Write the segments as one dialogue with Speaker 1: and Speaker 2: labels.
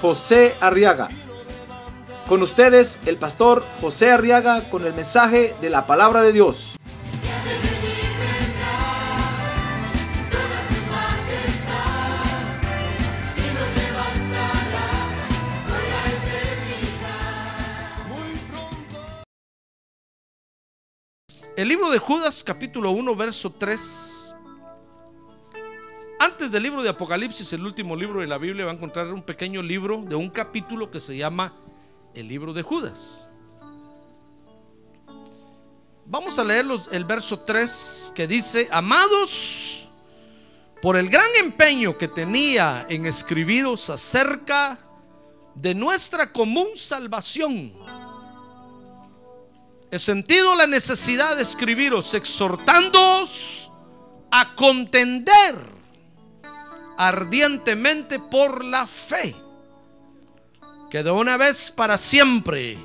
Speaker 1: José Arriaga. Con ustedes, el pastor José Arriaga con el mensaje de la palabra de Dios.
Speaker 2: El libro de Judas, capítulo 1, verso 3. Antes del libro de Apocalipsis, el último libro de la Biblia, va a encontrar un pequeño libro de un capítulo que se llama el libro de Judas. Vamos a leer el verso 3 que dice, amados, por el gran empeño que tenía en escribiros acerca de nuestra común salvación, he sentido la necesidad de escribiros exhortándoos a contender ardientemente por la fe que de una vez para siempre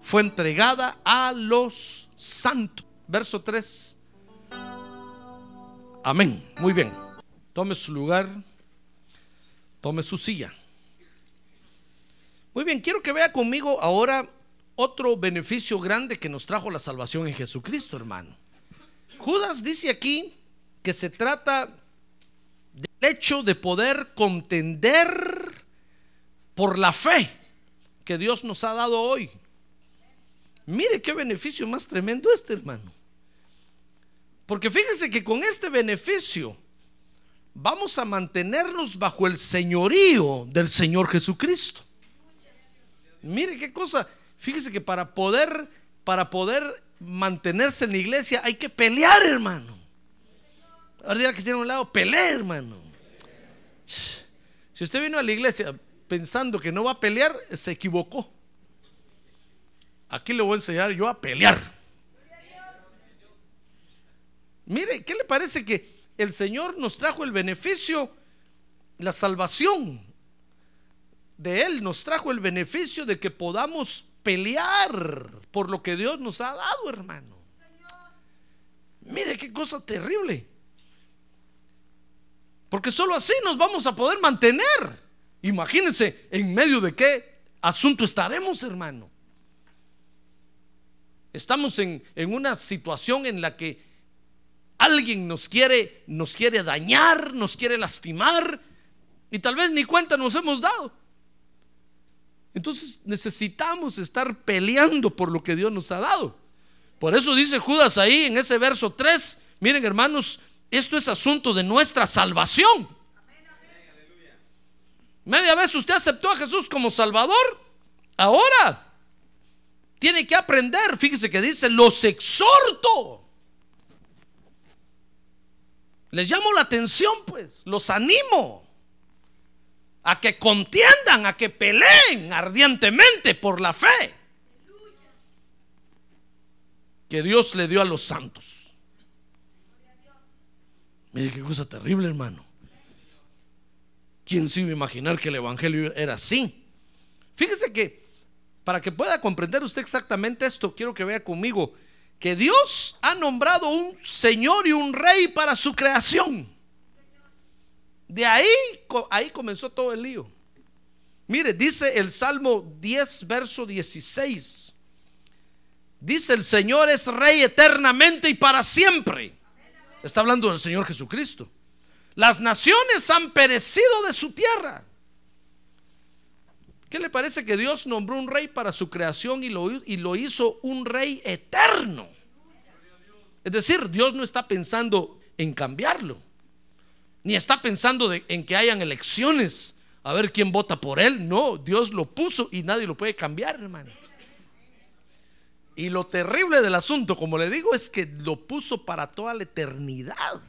Speaker 2: fue entregada a los santos. Verso 3. Amén. Muy bien. Tome su lugar. Tome su silla. Muy bien, quiero que vea conmigo ahora otro beneficio grande que nos trajo la salvación en Jesucristo, hermano. Judas dice aquí que se trata hecho de poder contender por la fe que Dios nos ha dado hoy. Mire qué beneficio más tremendo este, hermano. Porque fíjese que con este beneficio vamos a mantenernos bajo el señorío del Señor Jesucristo. Mire qué cosa. Fíjese que para poder para poder mantenerse en la iglesia hay que pelear, hermano. Ahora que tiene un lado, pelea, hermano. Si usted vino a la iglesia pensando que no va a pelear, se equivocó. Aquí le voy a enseñar yo a pelear. Mire, ¿qué le parece que el Señor nos trajo el beneficio, la salvación de Él, nos trajo el beneficio de que podamos pelear por lo que Dios nos ha dado, hermano? Mire qué cosa terrible. Porque solo así nos vamos a poder mantener. Imagínense en medio de qué asunto estaremos, hermano. Estamos en, en una situación en la que alguien nos quiere, nos quiere dañar, nos quiere lastimar y tal vez ni cuenta nos hemos dado. Entonces necesitamos estar peleando por lo que Dios nos ha dado. Por eso dice Judas ahí en ese verso 3, miren hermanos, esto es asunto de nuestra salvación. Media vez usted aceptó a Jesús como Salvador, ahora tiene que aprender, fíjese que dice, los exhorto. Les llamo la atención, pues, los animo a que contiendan, a que peleen ardientemente por la fe que Dios le dio a los santos. Mire qué cosa terrible, hermano. ¿Quién se iba a imaginar que el Evangelio era así? Fíjese que para que pueda comprender usted exactamente esto, quiero que vea conmigo que Dios ha nombrado un Señor y un Rey para su creación. De ahí, ahí comenzó todo el lío. Mire, dice el Salmo 10, verso 16. Dice el Señor es Rey eternamente y para siempre. Está hablando del Señor Jesucristo. Las naciones han perecido de su tierra. ¿Qué le parece que Dios nombró un rey para su creación y lo, y lo hizo un rey eterno? Es decir, Dios no está pensando en cambiarlo, ni está pensando en que hayan elecciones a ver quién vota por él. No, Dios lo puso y nadie lo puede cambiar, hermano. Y lo terrible del asunto, como le digo, es que lo puso para toda la eternidad.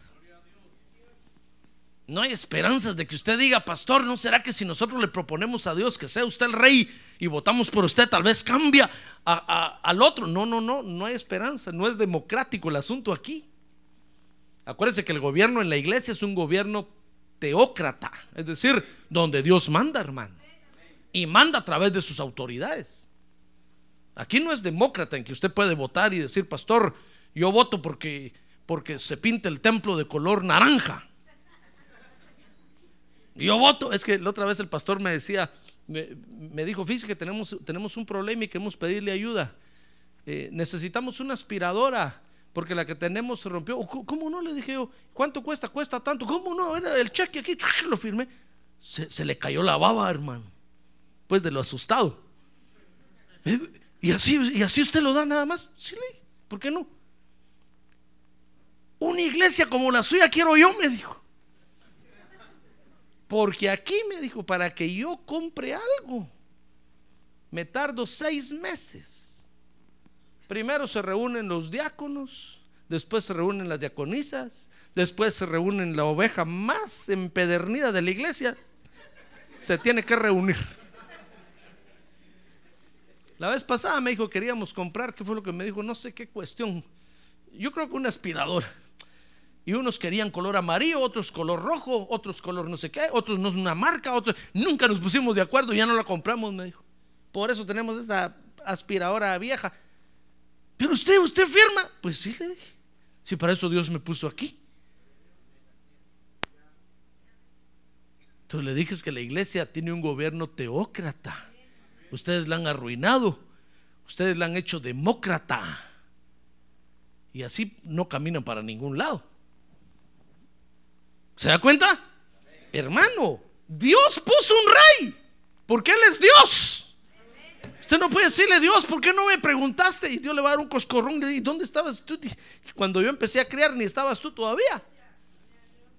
Speaker 2: No hay esperanzas de que usted diga, pastor, ¿no será que si nosotros le proponemos a Dios que sea usted el rey y votamos por usted, tal vez cambia al otro? No, no, no, no hay esperanza, no es democrático el asunto aquí. Acuérdense que el gobierno en la iglesia es un gobierno teócrata, es decir, donde Dios manda, hermano, y manda a través de sus autoridades. Aquí no es demócrata en que usted puede votar y decir, pastor, yo voto porque, porque se pinta el templo de color naranja. Yo voto, es que la otra vez el pastor me decía, me, dijo, fíjese que tenemos, tenemos un problema y queremos pedirle ayuda. Eh, necesitamos una aspiradora porque la que tenemos se rompió. "¿Cómo- ¿Cómo no? Le dije yo, ¿cuánto cuesta? Cuesta tanto. ¿Cómo no? Era el cheque aquí, lo firmé. Se, se le cayó la baba, hermano. Pues de lo asustado. ¿Y así, ¿Y así usted lo da nada más? Sí, ¿por qué no? Una iglesia como la suya quiero yo, me dijo. Porque aquí me dijo, para que yo compre algo, me tardo seis meses. Primero se reúnen los diáconos, después se reúnen las diaconisas, después se reúnen la oveja más empedernida de la iglesia. Se tiene que reunir. La vez pasada me dijo, queríamos comprar, ¿qué fue lo que me dijo? No sé qué cuestión. Yo creo que una aspiradora. Y unos querían color amarillo, otros color rojo, otros color no sé qué, otros no es una marca, otros nunca nos pusimos de acuerdo, ya no la compramos, me dijo. Por eso tenemos esa aspiradora vieja. Pero usted, usted firma. Pues sí, le dije. Si para eso Dios me puso aquí. Entonces le dije que la iglesia tiene un gobierno teócrata. Ustedes la han arruinado. Ustedes la han hecho demócrata. Y así no caminan para ningún lado. ¿Se da cuenta? Hermano, Dios puso un rey. Porque Él es Dios. Usted no puede decirle, Dios, ¿por qué no me preguntaste? Y Dios le va a dar un coscorrón. ¿Y dónde estabas tú? Cuando yo empecé a criar, ni estabas tú todavía.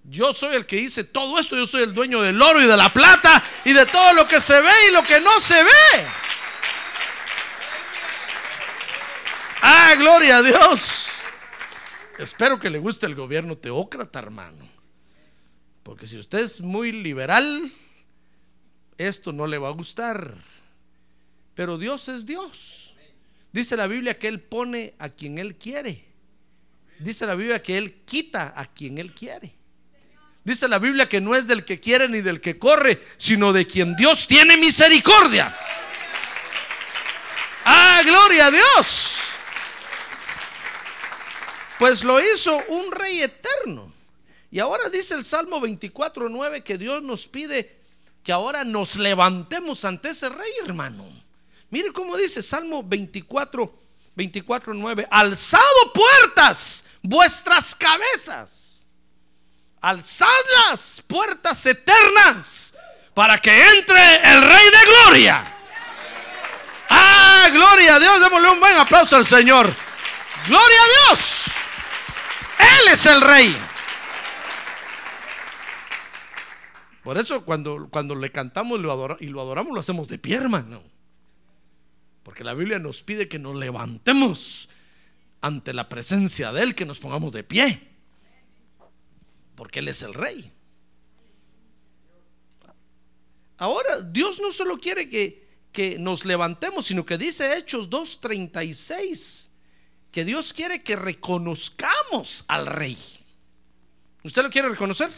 Speaker 2: Yo soy el que hice todo esto. Yo soy el dueño del oro y de la plata y de todo lo que se ve y lo que no se ve. Ah, gloria a Dios. Espero que le guste el gobierno teócrata, hermano. Porque si usted es muy liberal, esto no le va a gustar. Pero Dios es Dios. Dice la Biblia que Él pone a quien Él quiere. Dice la Biblia que Él quita a quien Él quiere. Dice la Biblia que no es del que quiere ni del que corre, sino de quien Dios tiene misericordia. Ah, gloria a Dios. Pues lo hizo un rey eterno. Y ahora dice el Salmo 24:9 que Dios nos pide que ahora nos levantemos ante ese rey, hermano. Mire cómo dice Salmo 24, 24, 9. Alzado puertas, vuestras cabezas. Alzad las puertas eternas para que entre el Rey de Gloria. Ah, gloria a Dios. Démosle un buen aplauso al Señor. Gloria a Dios. Él es el Rey. Por eso cuando, cuando le cantamos y lo adoramos, lo hacemos de pie, hermano. Porque la Biblia nos pide que nos levantemos ante la presencia de Él, que nos pongamos de pie. Porque Él es el rey. Ahora, Dios no solo quiere que, que nos levantemos, sino que dice Hechos 2.36, que Dios quiere que reconozcamos al rey. ¿Usted lo quiere reconocer?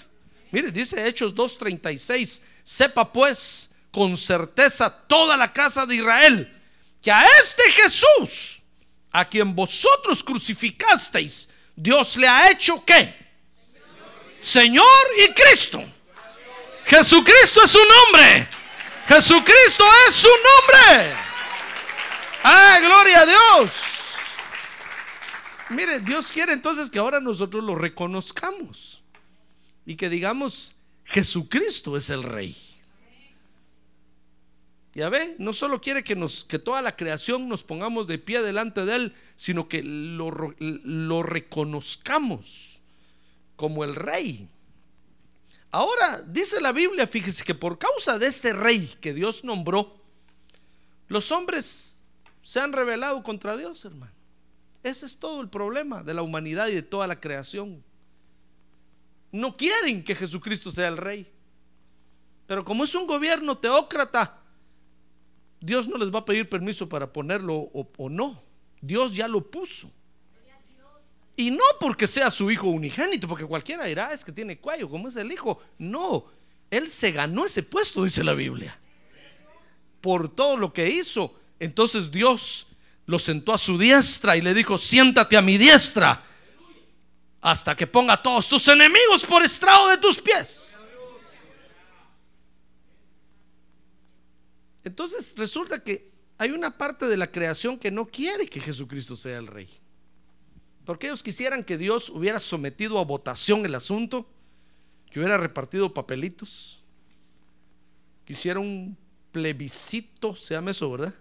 Speaker 2: Mire, dice Hechos 2.36, sepa pues con certeza toda la casa de Israel que a este Jesús, a quien vosotros crucificasteis, Dios le ha hecho qué? Señor y Cristo. Jesucristo es su nombre. Jesucristo es su nombre. Ah, gloria a Dios. Mire, Dios quiere entonces que ahora nosotros lo reconozcamos y que digamos, Jesucristo es el Rey. Ya ve, no solo quiere que, nos, que toda la creación nos pongamos de pie delante de Él, sino que lo, lo reconozcamos como el Rey. Ahora dice la Biblia, fíjese que por causa de este Rey que Dios nombró, los hombres se han rebelado contra Dios, hermano. Ese es todo el problema de la humanidad y de toda la creación. no quieren que Jesucristo sea el rey. Pero como es un gobierno teócrata, Dios no les va a pedir permiso para ponerlo o, o no. Dios ya lo puso. Y no porque sea su hijo unigénito, porque cualquiera dirá, es que tiene cuello, como es el hijo. No, él se ganó ese puesto, dice la Biblia. Por todo lo que hizo. Entonces Dios lo sentó a su diestra y le dijo, siéntate a mi diestra hasta que ponga a todos tus enemigos por estrado de tus pies. Entonces resulta que hay una parte de la creación que no quiere que Jesucristo sea el rey. Porque ellos quisieran que Dios hubiera sometido a votación el asunto, que hubiera repartido papelitos, quisiera un plebiscito, se llama eso, ¿verdad?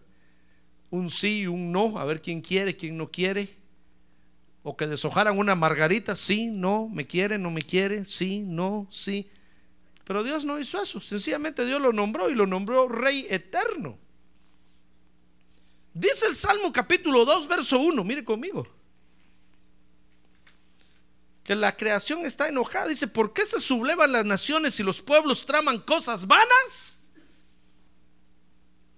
Speaker 2: Un sí y un no, a ver quién quiere, quién no quiere. O que deshojaran una margarita, sí, no, me quiere, no me quiere, sí, no, sí. Pero Dios no hizo eso, sencillamente Dios lo nombró y lo nombró Rey Eterno. Dice el Salmo capítulo 2, verso 1, mire conmigo. Que la creación está enojada. Dice, ¿por qué se sublevan las naciones y los pueblos traman cosas vanas?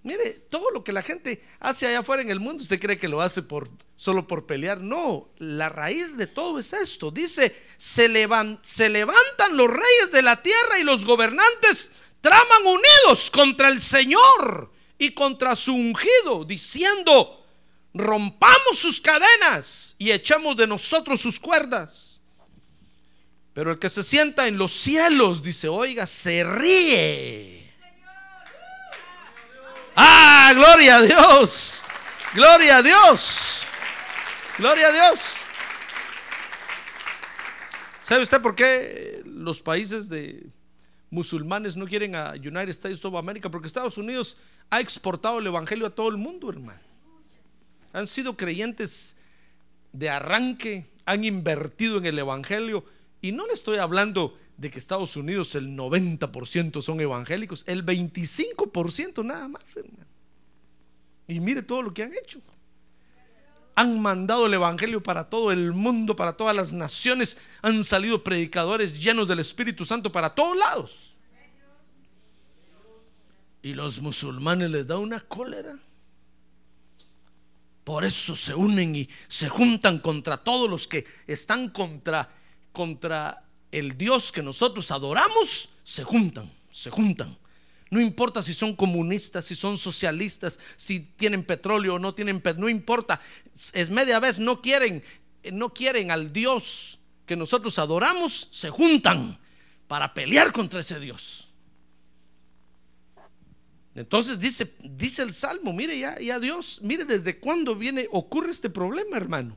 Speaker 2: Mire, todo lo que la gente hace allá afuera en el mundo, usted cree que lo hace por solo por pelear. No, la raíz de todo es esto. Dice, se, se levantan los reyes de la tierra y los gobernantes traman unidos contra el Señor y contra su ungido, diciendo, rompamos sus cadenas y echamos de nosotros sus cuerdas. Pero el que se sienta en los cielos, dice, oiga, se ríe Ah, gloria a Dios. Gloria a Dios. Gloria a Dios. ¿Sabe usted por qué los países de musulmanes no quieren a United States of America? Porque Estados Unidos ha exportado el evangelio a todo el mundo, hermano. Han sido creyentes de arranque, han invertido en el evangelio y no le estoy hablando de que Estados Unidos el 90% son evangélicos, el 25% nada más, hermano. Y mire todo lo que han hecho. Han mandado el Evangelio para todo el mundo, para todas las naciones. Han salido predicadores llenos del Espíritu Santo para todos lados. Y los musulmanes les da una cólera. Por eso se unen y se juntan contra todos los que están contra, contra el Dios que nosotros adoramos, se juntan, se juntan. No importa si son comunistas, si son socialistas, si tienen petróleo o no tienen petróleo, no importa. Es media vez no quieren, no quieren al Dios que nosotros adoramos, se juntan para pelear contra ese Dios. Entonces dice, dice el Salmo, mire ya, ya Dios, mire desde cuándo viene, ocurre este problema, hermano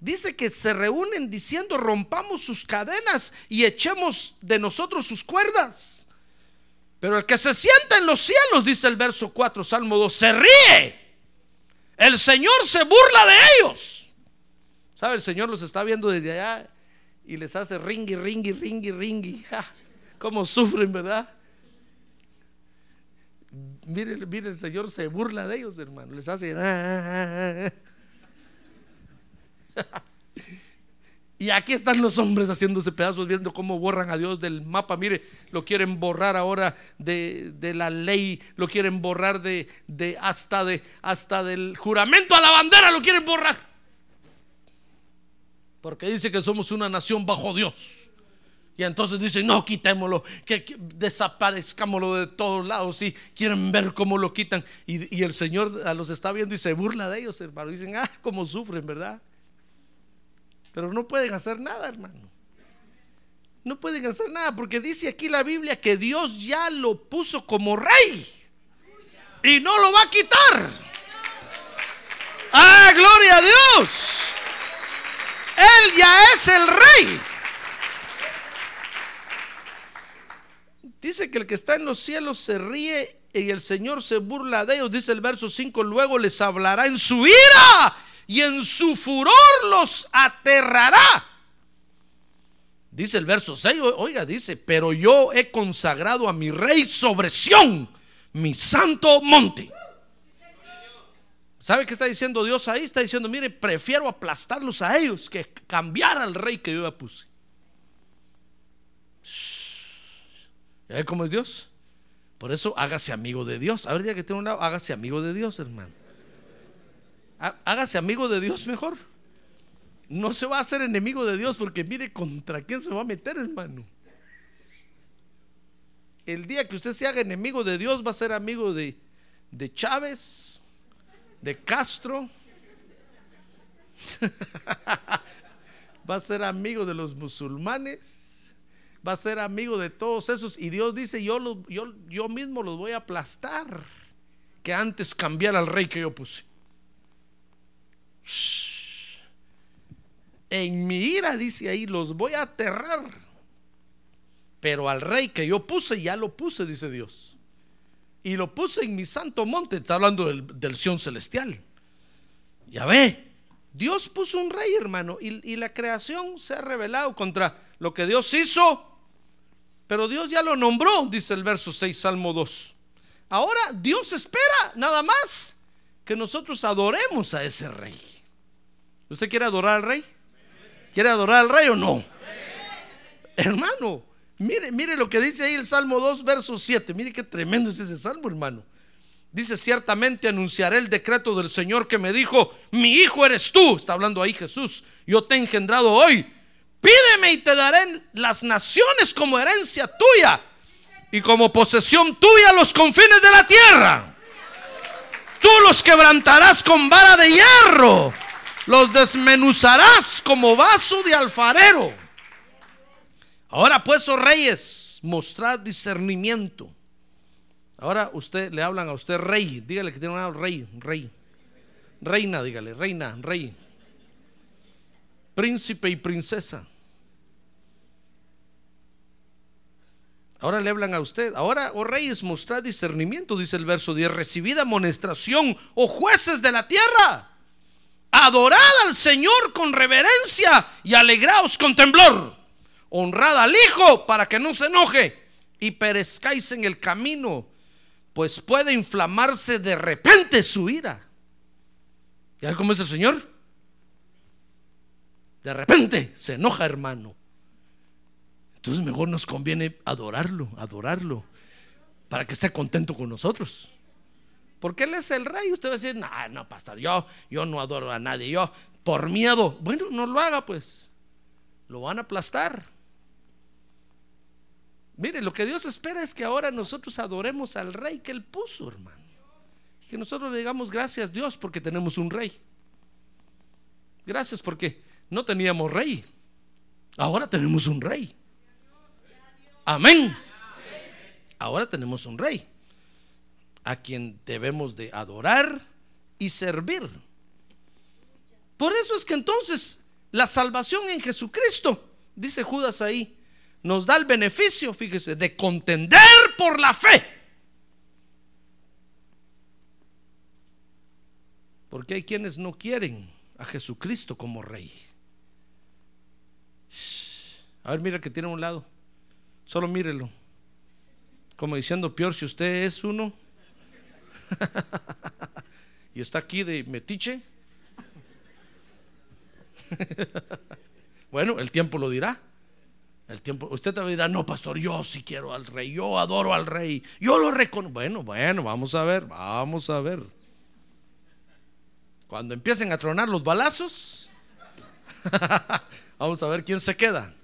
Speaker 2: dice que se reúnen diciendo rompamos sus cadenas y echemos de nosotros sus cuerdas. Pero el que se sienta en los cielos, dice el verso 4, Salmo 2, se ríe. El Señor se burla de ellos. ¿Sabe? El Señor los está viendo desde allá y les hace ringi, ringi, ringi, ringi. ¿Cómo sufren, verdad? Mire, mire, el Señor se burla de ellos, hermano. Les hace... Ah, ah, ah, y aquí están los hombres haciéndose pedazos, viendo cómo borran a Dios del mapa. Mire, lo quieren borrar ahora de, la ley, lo quieren borrar de, de, hasta de hasta del juramento a la bandera, lo quieren borrar. Porque dice que somos una nación bajo Dios. Y entonces dicen, no, quitémoslo, que, desaparezcámoslo de todos lados. Y quieren ver cómo lo quitan. Y, y, el Señor los está viendo y se burla de ellos, hermano. Dicen, ah, cómo sufren, ¿verdad? Pero no pueden hacer nada, hermano. No pueden hacer nada porque dice aquí la Biblia que Dios ya lo puso como rey. Y no lo va a quitar. Ah, gloria a Dios. Él ya es el rey. Dice que el que está en los cielos se ríe y el Señor se burla de ellos. Dice el verso 5, luego les hablará en su ira y en su furor los aterrará. Dice el verso 6, oiga, dice, pero yo he consagrado a mi rey sobre Sión, mi santo monte. ¿Sabe qué está diciendo Dios ahí? Está diciendo, mire, prefiero aplastarlos a ellos que cambiar al rey que yo ya puse. ¿Ya cómo es Dios? Por eso hágase amigo de Dios. A ver, ya que tiene un lado, hágase amigo de Dios, hermano. Há- Hágase amigo de Dios mejor. No se va a hacer enemigo de Dios porque mire contra quién se va a meter, hermano. El día que usted se haga enemigo de Dios va a ser amigo de, de Chávez, de Castro. va a ser amigo de los musulmanes. Va a ser amigo de todos esos. Y Dios dice, yo, yo, yo mismo los voy a aplastar. Que antes cambiar al rey que yo puse. En mi ira, dice ahí, los voy a aterrar. Pero al rey que yo puse, ya lo puse, dice Dios. Y lo puse en mi santo monte. Está hablando del, del Sion celestial. Ya ve, Dios puso un rey, hermano, y, y la creación se ha rebelado contra lo que Dios hizo. Pero Dios ya lo nombró, dice el verso 6, Salmo 2. Ahora Dios espera nada más que nosotros adoremos a ese rey. ¿Usted quiere adorar al rey? ¿Quiere adorar al rey o no? Hermano, mire, mire lo que dice ahí el Salmo 2, verso 7. Mire qué tremendo es ese salmo, hermano. Dice, ciertamente anunciaré el decreto del Señor que me dijo, mi hijo eres tú. Está hablando ahí Jesús. Yo te he engendrado hoy. Pídeme y te daré las naciones como herencia tuya y como posesión tuya los confines de la tierra. Tú los quebrantarás con vara de hierro, los desmenuzarás como vaso de alfarero. Ahora pues, oh reyes, mostrad discernimiento. Ahora usted le hablan a usted rey, dígale que tiene un rey, rey. Reina, dígale, reina, rey. Príncipe y princesa. Ahora le hablan a usted. Ahora, oh reyes, mostrad discernimiento, dice el verso 10. Recibid amonestación, oh jueces de la tierra. Adorad al Señor con reverencia y alegraos con temblor. Honrad al Hijo para que no se enoje y perezcáis en el camino, pues puede inflamarse de repente su ira. ¿Ya cómo es el Señor? De repente se enoja, hermano. Entonces mejor nos conviene adorarlo, adorarlo, para que esté contento con nosotros. Porque Él es el rey. Usted va a decir, no, no, pastor, yo, yo no adoro a nadie, yo por miedo. Bueno, no lo haga pues. Lo van a aplastar. Mire, lo que Dios espera es que ahora nosotros adoremos al rey que Él puso, hermano. Y que nosotros le digamos gracias Dios porque tenemos un rey. Gracias porque no teníamos rey. Ahora tenemos un rey. Amén. Ahora tenemos un rey a quien debemos de adorar y servir. Por eso es que entonces la salvación en Jesucristo, dice Judas ahí, nos da el beneficio, fíjese, de contender por la fe. Porque hay quienes no quieren a Jesucristo como rey. A ver, mira que tiene un lado. Solo mírelo. Como diciendo, peor si usted es uno y está aquí de metiche. bueno, el tiempo lo dirá. El tiempo, usted también dirá, no, pastor, yo sí quiero al rey, yo adoro al rey, yo lo reconozco. Bueno, bueno, vamos a ver, vamos a ver. Cuando empiecen a tronar los balazos, vamos a ver quién se queda.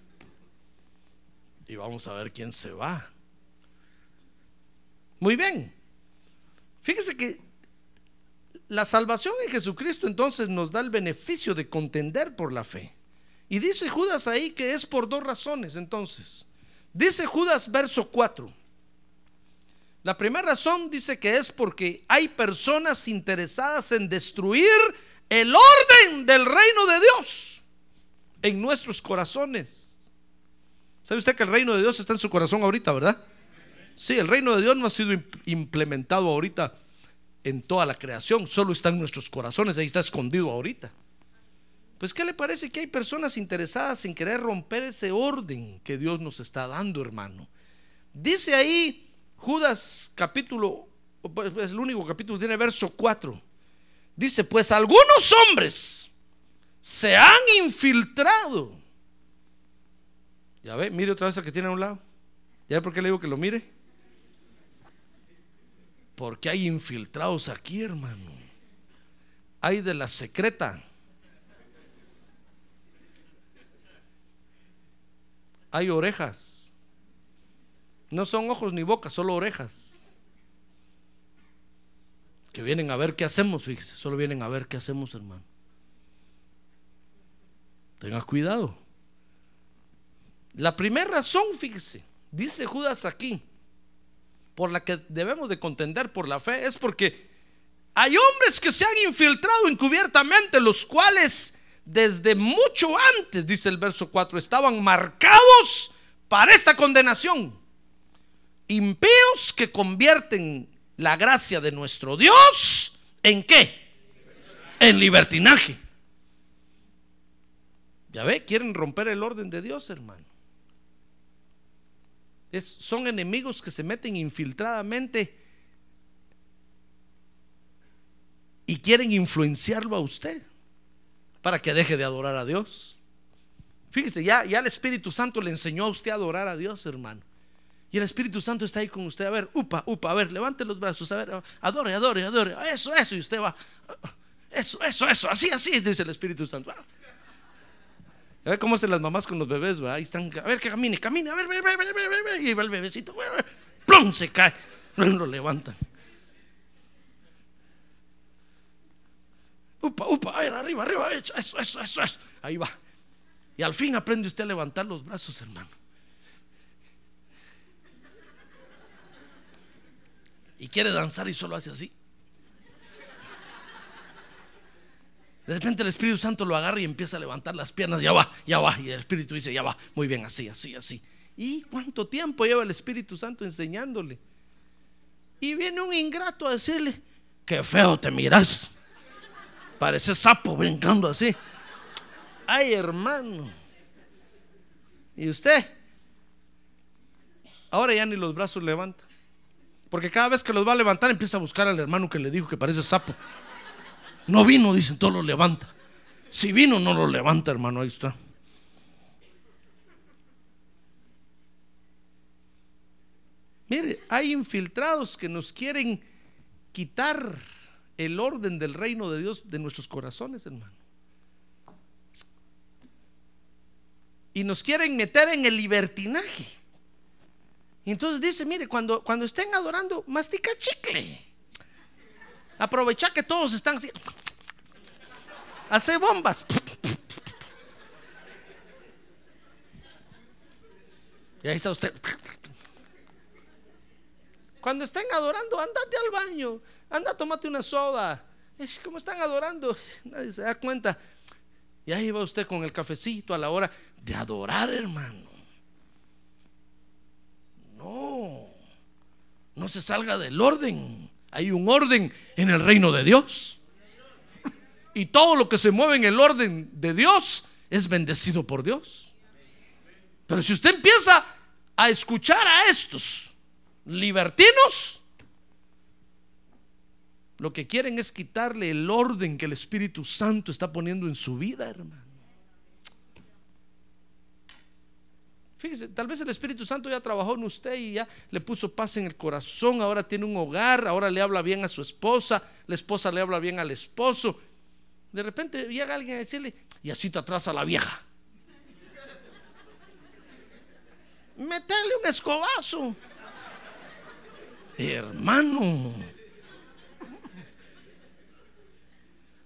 Speaker 2: Y vamos a ver quién se va. Muy bien. Fíjese que la salvación en Jesucristo entonces nos da el beneficio de contender por la fe. Y dice Judas ahí que es por dos razones entonces. Dice Judas verso 4. La primera razón dice que es porque hay personas interesadas en destruir el orden del reino de Dios en nuestros corazones. ¿Sabe usted que el reino de Dios está en su corazón ahorita, verdad? Sí, el reino de Dios no ha sido implementado ahorita en toda la creación, solo está en nuestros corazones, ahí está escondido ahorita. Pues ¿qué le parece que hay personas interesadas en querer romper ese orden que Dios nos está dando, hermano? Dice ahí Judas capítulo, pues el único capítulo tiene verso 4. Dice, pues algunos hombres se han infiltrado. Ya ve, mire otra vez al que tiene a un lado. ¿Ya ve por qué le digo que lo mire? Porque hay infiltrados aquí, hermano. Hay de la secreta. Hay orejas. No son ojos ni bocas, solo orejas. Que vienen a ver qué hacemos, fíjese. Solo vienen a ver qué hacemos, hermano. Tenga cuidado. La primera razón, fíjese, dice Judas aquí, por la que debemos de contender por la fe, es porque hay hombres que se han infiltrado encubiertamente, los cuales desde mucho antes, dice el verso 4, estaban marcados para esta condenación. Impíos que convierten la gracia de nuestro Dios en qué? En libertinaje. Ya ve, quieren romper el orden de Dios, hermano. Son enemigos que se meten infiltradamente y quieren influenciarlo a usted para que deje de adorar a Dios. Fíjese, ya, ya el Espíritu Santo le enseñó a usted a adorar a Dios, hermano. Y el Espíritu Santo está ahí con usted. A ver, upa, upa, a ver, levante los brazos, a ver, adore, adore, adore. Eso, eso. Y usted va, eso, eso, eso. Así, así, dice el Espíritu Santo. A ver cómo hacen las mamás con los bebés, ¿verdad? Ahí están, a ver que camine, camine, a ver, ver, ver, ver, y va el bebecito, plum, se cae, lo levantan. Upa, upa, a ver, arriba, arriba, eso, eso, eso, eso, ahí va. Y al fin aprende usted a levantar los brazos, hermano. Y quiere danzar y solo hace así. De repente el Espíritu Santo lo agarra y empieza a levantar las piernas, ya va, ya va. Y el Espíritu dice, ya va, muy bien, así, así, así. ¿Y cuánto tiempo lleva el Espíritu Santo enseñándole? Y viene un ingrato a decirle, qué feo te miras. Parece sapo brincando así. Ay, hermano. ¿Y usted? Ahora ya ni los brazos levanta. Porque cada vez que los va a levantar empieza a buscar al hermano que le dijo que parece sapo. No vino, dicen, todo lo levanta. Si vino, no lo levanta, hermano, ahí está. Mire, hay infiltrados que nos quieren quitar el orden del reino de Dios de nuestros corazones, hermano. Y nos quieren meter en el libertinaje. Y entonces dice, mire, cuando, cuando estén adorando, mastica chicle. Aprovecha que todos están así. Hace bombas. Y ahí está usted. Cuando estén adorando, andate al baño. Anda, tómate una soda. Es como están adorando. Nadie se da cuenta. Y ahí va usted con el cafecito a la hora de adorar, hermano. No. No se salga del orden. Hay un orden en el reino de Dios. Y todo lo que se mueve en el orden de Dios es bendecido por Dios. Pero si usted empieza a escuchar a estos libertinos, lo que quieren es quitarle el orden que el Espíritu Santo está poniendo en su vida, hermano. Fíjese, tal vez el Espíritu Santo ya trabajó en usted y ya le puso paz en el corazón, ahora tiene un hogar, ahora le habla bien a su esposa, la esposa le habla bien al esposo. De repente llega alguien a decirle, y así te atrasa la vieja. Metele un escobazo. Hermano.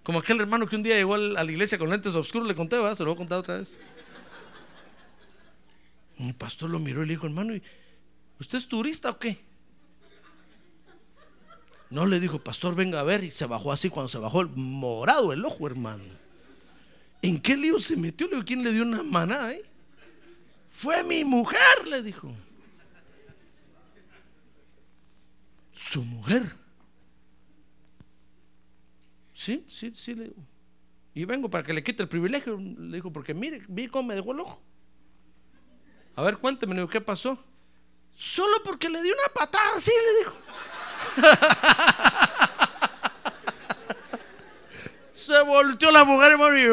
Speaker 2: Como aquel hermano que un día llegó a la iglesia con lentes oscuros, le conté. Se lo voy a contar otra vez. Mi pastor lo miró y le dijo, hermano, ¿usted es turista o qué? No le dijo, pastor, venga a ver. Y se bajó así cuando se bajó el morado el ojo, hermano. ¿En qué lío se metió? Le dijo, ¿quién le dio una manada? Fue mi mujer, le dijo. Su mujer. Sí, sí, sí, le dijo. Y vengo para que le quite el privilegio, le dijo, porque mire, vi cómo me dejó el ojo. A ver, cuénteme, ¿qué pasó? Solo porque le di una patada así, le dijo. Se volteó la mujer, hermano, y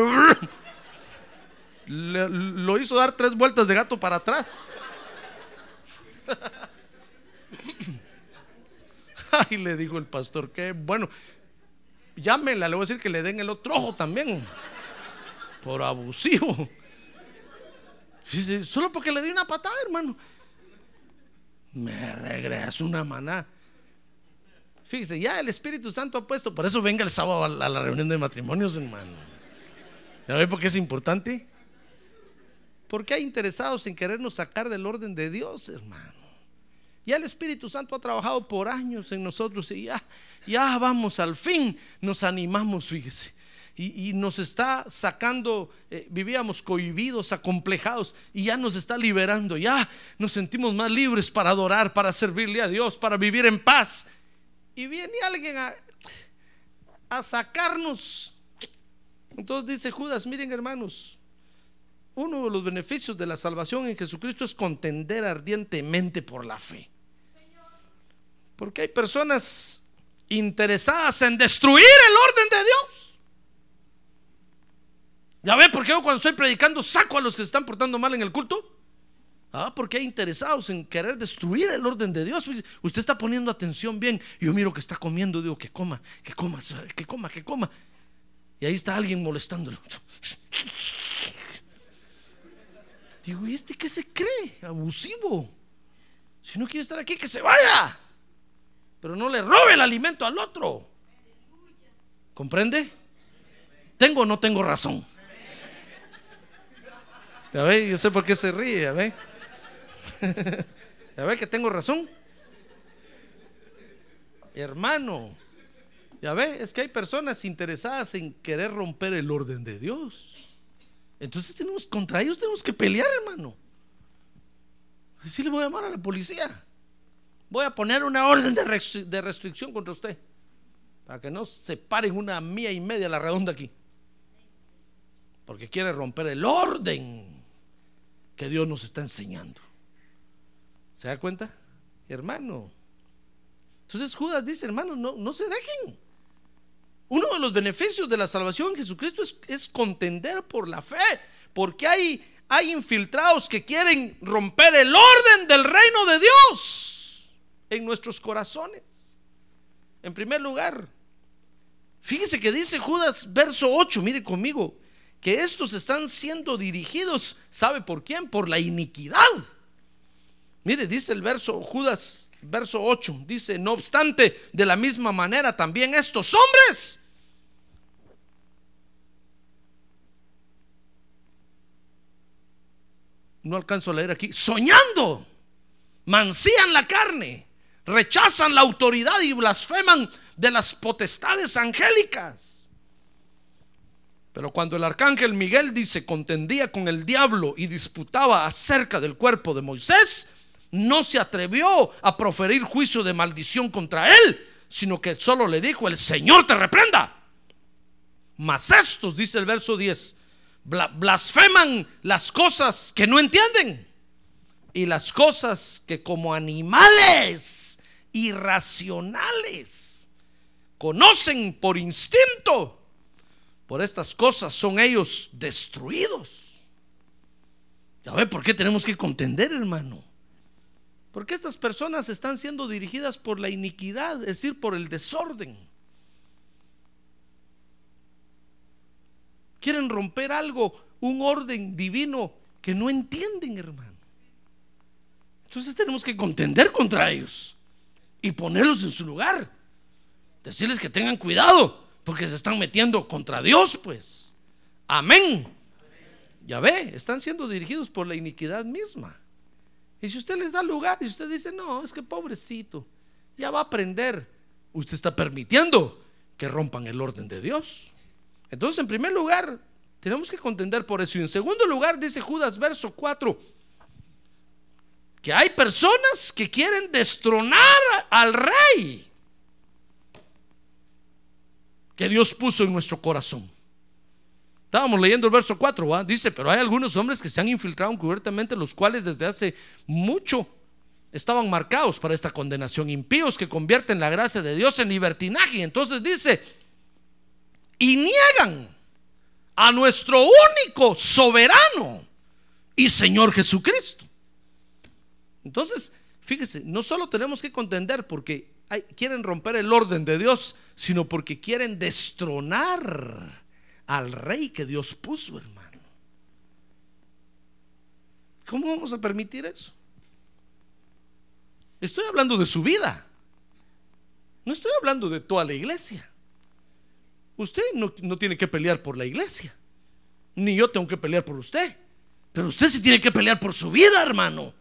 Speaker 2: le, lo hizo dar tres vueltas de gato para atrás. Ay, le dijo el pastor, qué bueno. Llámela, le voy a decir que le den el otro ojo también. Por abusivo. Dice, solo porque le di una patada, hermano. Me regreso una maná. Fíjese, ya el Espíritu Santo ha puesto, por eso venga el sábado a la, reunión de matrimonios, hermano. ¿Ya ve por qué es importante? Porque hay interesados en querernos sacar del orden de Dios, hermano. Ya el Espíritu Santo ha trabajado por años en nosotros y ya, ya vamos al fin, nos animamos, fíjese. Y, nos está sacando, eh, vivíamos cohibidos, acomplejados, y ya nos está liberando, ya nos sentimos más libres para adorar, para servirle a Dios, para vivir en paz. Y viene alguien a, a sacarnos. Entonces dice Judas, miren hermanos, uno de los beneficios de la salvación en Jesucristo es contender ardientemente por la fe. Porque hay personas interesadas en destruir el orden de Dios. ¿Ya ve por qué yo cuando estoy predicando saco a los que se están portando mal en el culto? Ah, porque hay interesados en querer destruir el orden de Dios. Usted está poniendo atención bien. Yo miro que está comiendo, digo que coma, que coma, que coma, que coma. Y ahí está alguien molestándolo. Digo, ¿y este qué se cree? Abusivo. Si no quiere estar aquí, que se vaya. Pero no le robe el alimento al otro. ¿Comprende? ¿Tengo o no tengo razón? Ya ve, yo sé por qué se ríe, ya ve. Ya ve que tengo razón. Hermano, ya ve, es que hay personas interesadas en querer romper el orden de Dios. Entonces tenemos contra ellos tenemos que pelear, hermano. Si le voy a llamar a la policía. Voy a poner una orden de, de restricción contra usted. Para que no se paren una mía y media la redonda aquí. Porque quiere romper el orden que Dios nos está enseñando. ¿Se da cuenta? Hermano. Entonces Judas dice, hermano, no, no se dejen. Uno de los beneficios de la salvación en Jesucristo es, es contender por la fe, porque hay, hay infiltrados que quieren romper el orden del reino de Dios en nuestros corazones. En primer lugar, fíjese que dice Judas, verso 8, mire conmigo, que estos están siendo dirigidos, ¿sabe por quién? Por la iniquidad. Mire, dice el verso Judas, verso 8, dice, no obstante, de la misma manera también estos hombres no alcanzo a leer aquí, soñando, mancían la carne, rechazan la autoridad y blasfeman de las potestades angélicas. Pero cuando el arcángel Miguel dice contendía con el diablo y disputaba acerca del cuerpo de Moisés, no se atrevió a proferir juicio de maldición contra él, sino que solo le dijo, el Señor te reprenda. Mas estos, dice el verso 10, bla- blasfeman las cosas que no entienden y las cosas que como animales irracionales conocen por instinto. Por estas cosas son ellos destruidos. Ya ve por qué tenemos que contender, hermano. Porque estas personas están siendo dirigidas por la iniquidad, es decir, por el desorden. Quieren romper algo, un orden divino que no entienden, hermano. Entonces tenemos que contender contra ellos y ponerlos en su lugar. Decirles que tengan cuidado, porque se están metiendo contra Dios, pues. Amén. Ya ve, están siendo dirigidos por la iniquidad misma. Y si usted les da lugar y usted dice, no, es que pobrecito, ya va a aprender, usted está permitiendo que rompan el orden de Dios. Entonces, en primer lugar, tenemos que contender por eso. Y en segundo lugar, dice Judas, verso 4, que hay personas que quieren destronar al rey que Dios puso en nuestro corazón. Estábamos leyendo el verso 4, ¿va? dice, pero hay algunos hombres que se han infiltrado encubiertamente, los cuales desde hace mucho estaban marcados para esta condenación, impíos que convierten la gracia de Dios en libertinaje. Entonces dice, y niegan a nuestro único soberano y Señor Jesucristo. Entonces, fíjese, no solo tenemos que contender porque quieren romper el orden de Dios, sino porque quieren destronar al rey que Dios puso, hermano. ¿Cómo vamos a permitir eso? Estoy hablando de su vida. No estoy hablando de toda la iglesia. Usted no, no, tiene que pelear por la iglesia. Ni yo tengo que pelear por usted. Pero usted sí tiene que pelear por su vida, hermano.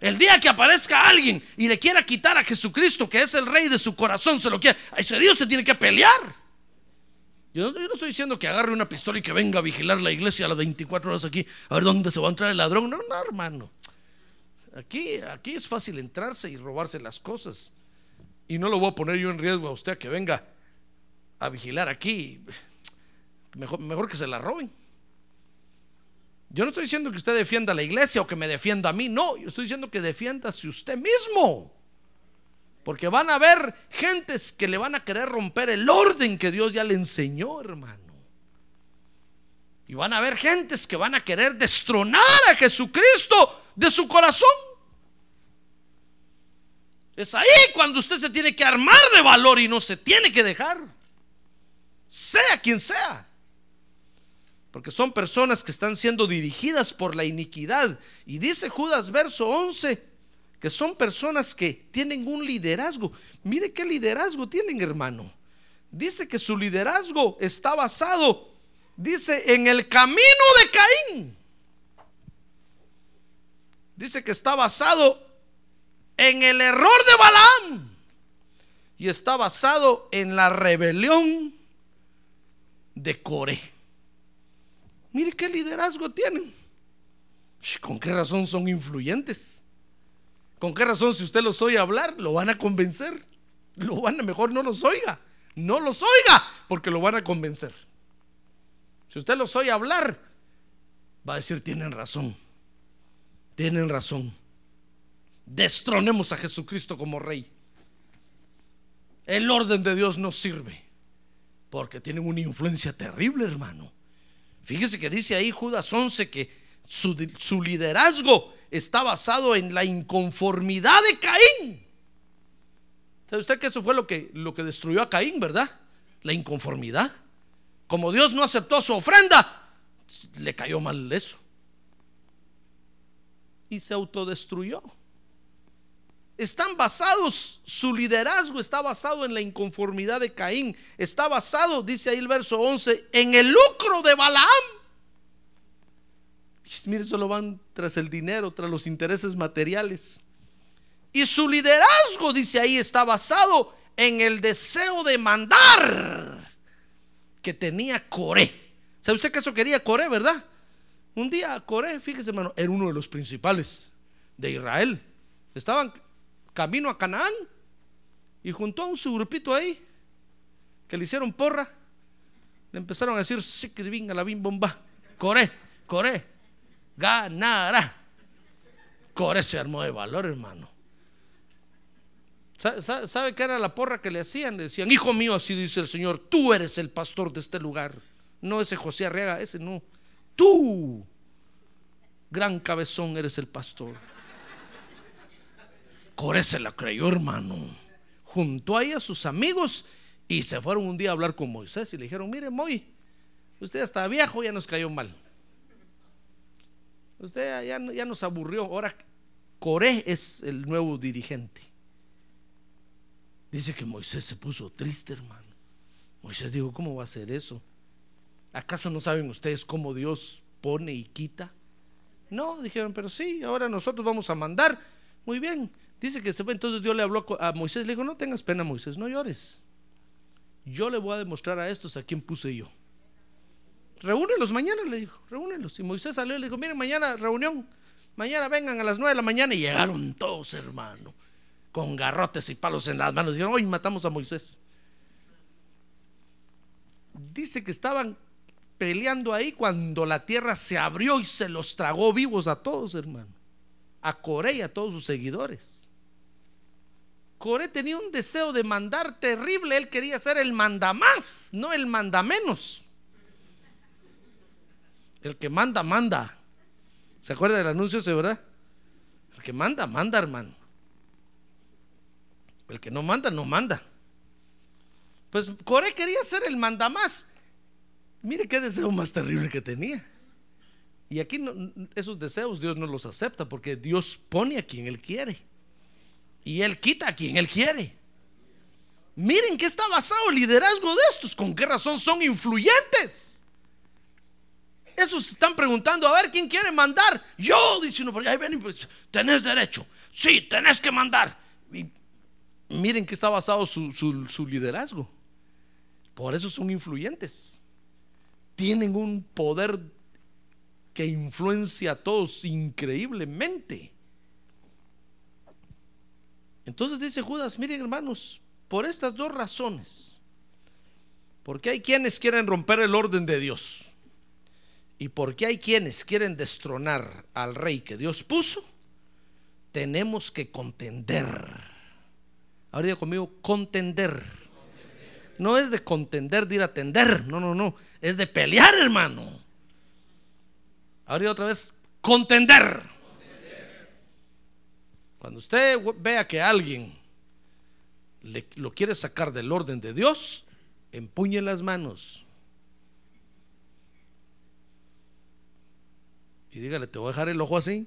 Speaker 2: El día que aparezca alguien y le quiera quitar a Jesucristo, que es el rey de su corazón, se lo quiera. Ese día usted tiene que pelear. Yo no, yo no, estoy diciendo que agarre una pistola y que venga a vigilar la iglesia a las 24 horas aquí, a ver dónde se va a entrar el ladrón. No, no, hermano. Aquí, aquí es fácil entrarse y robarse las cosas. Y no lo voy a poner yo en riesgo a usted a que venga a vigilar aquí. Mejor, mejor que se la roben. Yo no estoy diciendo que usted defienda a la iglesia o que me defienda a mí. No, yo estoy diciendo que defiéndase usted mismo. Porque van a haber gentes que le van a querer romper el orden que Dios ya le enseñó, hermano. Y van a haber gentes que van a querer destronar a Jesucristo de su corazón. Es ahí cuando usted se tiene que armar de valor y no se tiene que dejar. Sea quien sea. Porque son personas que están siendo dirigidas por la iniquidad. Y dice Judas verso 11 que son personas que tienen un liderazgo. Mire qué liderazgo tienen, hermano. Dice que su liderazgo está basado, dice, en el camino de Caín. Dice que está basado en el error de Balaam. Y está basado en la rebelión de Coré. Mire qué liderazgo tienen. ¿Con qué razón son influyentes? ¿Con qué razón si usted los oye hablar, lo van a convencer? Lo van a mejor no los oiga. No los oiga porque lo van a convencer. Si usted los oye hablar, va a decir, tienen razón. Tienen razón. Destronemos a Jesucristo como rey. El orden de Dios no sirve porque tienen una influencia terrible, hermano. Fíjese que dice ahí Judas 11 que su, liderazgo está basado en la inconformidad de Caín. ¿Sabe usted que eso fue lo que, lo que destruyó a Caín, verdad? La inconformidad. Como Dios no aceptó su ofrenda, le cayó mal eso. Y se autodestruyó. Están basados, su liderazgo está basado en la inconformidad de Caín. Está basado, dice ahí el verso 11, en el lucro de Balaam. Mire, solo van tras el dinero, tras los intereses materiales. Y su liderazgo, dice ahí, está basado en el deseo de mandar que tenía Coré. ¿Sabe usted que eso quería Coré, verdad? Un día Coré, fíjese hermano, era uno de los principales de Israel. Estaban camino a Canaán y juntó a un su grupito ahí que le hicieron porra. Le empezaron a decir, sí que venga la bim bomba. Coré, Coré, ganará. Coré se armó de valor, hermano. ¿Sabe, ¿Sabe qué era la porra que le hacían? Le decían, hijo mío, así dice el Señor, tú eres el pastor de este lugar. No ese José Arriaga, ese no. Tú, gran cabezón, eres el pastor. Coré se la creyó, hermano. Juntó ahí a sus amigos y se fueron un día a hablar con Moisés y le dijeron, mire, Moy, usted está viejo, ya nos cayó mal. Usted ya, ya nos aburrió. Ahora Coré es el nuevo dirigente. Dice que Moisés se puso triste, hermano. Moisés dijo, ¿cómo va a ser eso? ¿Acaso no saben ustedes cómo Dios pone y quita? No, dijeron, pero sí, ahora nosotros vamos a mandar. Muy bien. Dice que se fue. Entonces Dios le habló a Moisés, le dijo, no tengas pena, Moisés, no llores. Yo le voy a demostrar a estos a quién puse yo. Reúnelos mañana, le dijo, reúnelos. Y Moisés salió y le dijo, miren, mañana reunión. Mañana vengan a las nueve de la mañana y llegaron todos, hermano, con garrotes y palos en las manos. Dijeron, hoy matamos a Moisés. Dice que estaban peleando ahí cuando la tierra se abrió y se los tragó vivos a todos, hermano. A Coré y a todos sus seguidores. Coré tenía un deseo de mandar terrible. Él quería ser el mandamás, no el mandamenos. El que manda, manda. ¿Se acuerda del anuncio ese, verdad? El que manda, manda, hermano. El que no manda, no manda. Pues Coré quería ser el mandamás. Mire qué deseo más terrible que tenía. Y aquí no- esos deseos Dios no los acepta porque Dios pone a quien Él quiere. Y Él quita a quien Él quiere. Miren qué está basado el liderazgo de estos. ¿Con qué razón son influyentes? Esos están preguntando, a ver, ¿quién quiere mandar? Yo, dice uno, ahí ven, pues, tenés derecho. Sí, tenés que mandar. Y miren que está basado su, su- su liderazgo. Por eso son influyentes. Tienen un poder que influencia a todos increíblemente. Entonces dice Judas, miren hermanos, por estas dos razones, porque hay quienes quieren romper el orden de Dios y porque hay quienes quieren destronar al rey que Dios puso, tenemos que contender. Ahora diga conmigo, contender. No es de contender, de ir a atender, no, no, no, es de pelear, hermano. Ahora otra vez, contender. Cuando usted vea que alguien lo quiere sacar del orden de Dios, empuñe las manos. Y dígale, te voy a dejar el ojo así.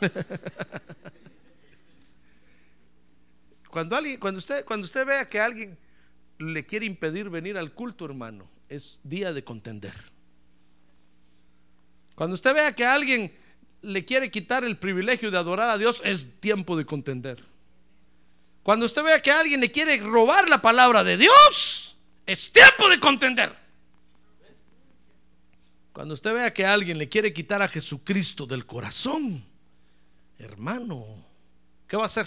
Speaker 2: cuando alguien, cuando usted, cuando usted vea que alguien le quiere impedir venir al culto, hermano, es día de contender. Cuando usted vea que alguien le quiere quitar el privilegio de adorar a Dios, es tiempo de contender. Cuando usted vea que alguien le quiere robar la palabra de Dios, es tiempo de contender. Cuando usted vea que alguien le quiere quitar a Jesucristo del corazón, hermano, ¿qué va a hacer?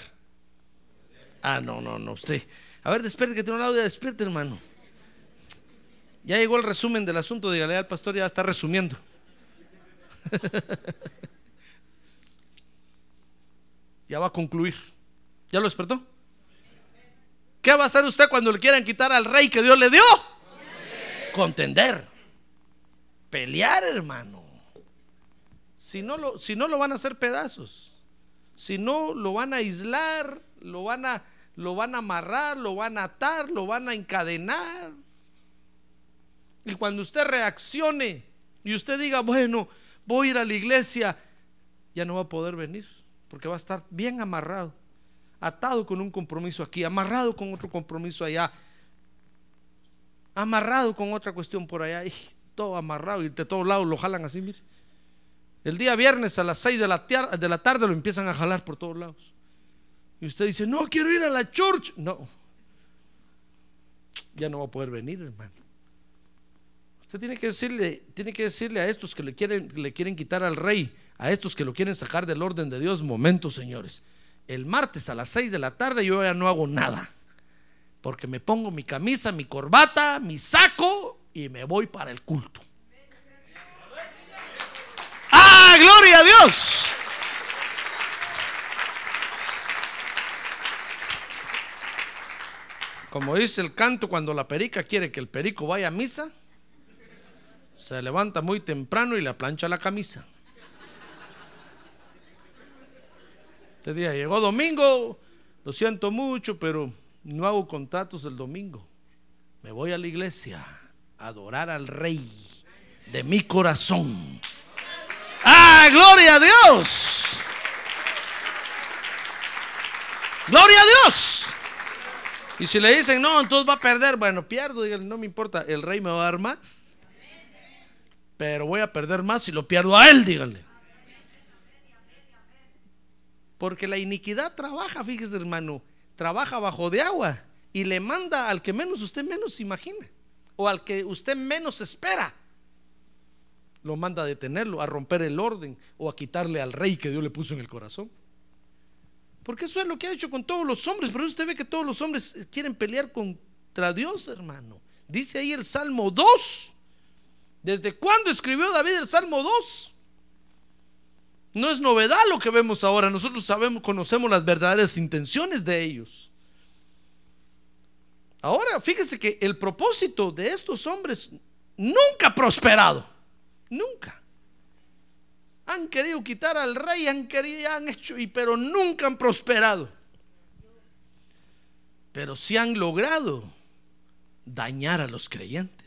Speaker 2: Ah, no, no, no, usted. A ver, despierte que tiene un audio, despierte, hermano. Ya llegó el resumen del asunto, dígale al pastor, ya está resumiendo. ya va a concluir. ¿Ya lo despertó? ¿Qué va a hacer usted cuando le quieran quitar al rey que Dios le dio? Contender. Pelear, hermano. Si no, lo, si no lo van a hacer pedazos. Si no lo van a aislar, lo van a, lo van a amarrar, lo van a atar, lo van a encadenar. Y cuando usted reaccione y usted diga, bueno, voy a ir a la iglesia, ya no va a poder venir, porque va a estar bien amarrado, atado con un compromiso aquí, amarrado con otro compromiso allá, amarrado con otra cuestión por allá, y todo amarrado y de todos lados lo jalan así, mire. El día viernes a las 6 de la, de la tarde lo empiezan a jalar por todos lados. Y usted dice, no quiero ir a la church. No, ya no va a poder venir, hermano. Usted tiene que decirle, tiene que decirle a estos que le quieren, le quieren quitar al rey, a estos que lo quieren sacar del orden de Dios, momento, señores. El martes a las 6 de la tarde yo ya no hago nada. Porque me pongo mi camisa, mi corbata, mi saco y me voy para el culto. ¡Ah, gloria a Dios! Como dice el canto, cuando la perica quiere que el perico vaya a misa, se levanta muy temprano y le plancha la camisa. Este día llegó domingo, lo siento mucho, pero no hago contratos el domingo. Me voy a la iglesia a adorar al rey de mi corazón. ¡Ah, gloria a Dios! ¡Gloria a Dios! Y si le dicen, no, entonces va a perder, bueno, pierdo, díganle, no me importa, el rey me va a dar más. Pero voy a perder más si lo pierdo a él, díganle. Porque la iniquidad trabaja, fíjese hermano, trabaja bajo de agua y le manda al que menos usted menos imagina o al que usted menos espera. Lo manda a detenerlo, a romper el orden o a quitarle al rey que Dios le puso en el corazón. Porque eso es lo que ha hecho con todos los hombres. Pero usted ve que todos los hombres quieren pelear contra Dios, hermano. Dice ahí el Salmo 2. ¿Desde cuándo escribió David el Salmo 2? No es novedad lo que vemos ahora. Nosotros sabemos, conocemos las verdaderas intenciones de ellos. Ahora, fíjese que el propósito de estos hombres nunca ha prosperado. Nunca. Han querido quitar al rey, han querido, han hecho, y, pero nunca han prosperado. pero sí han logrado dañar a los creyentes.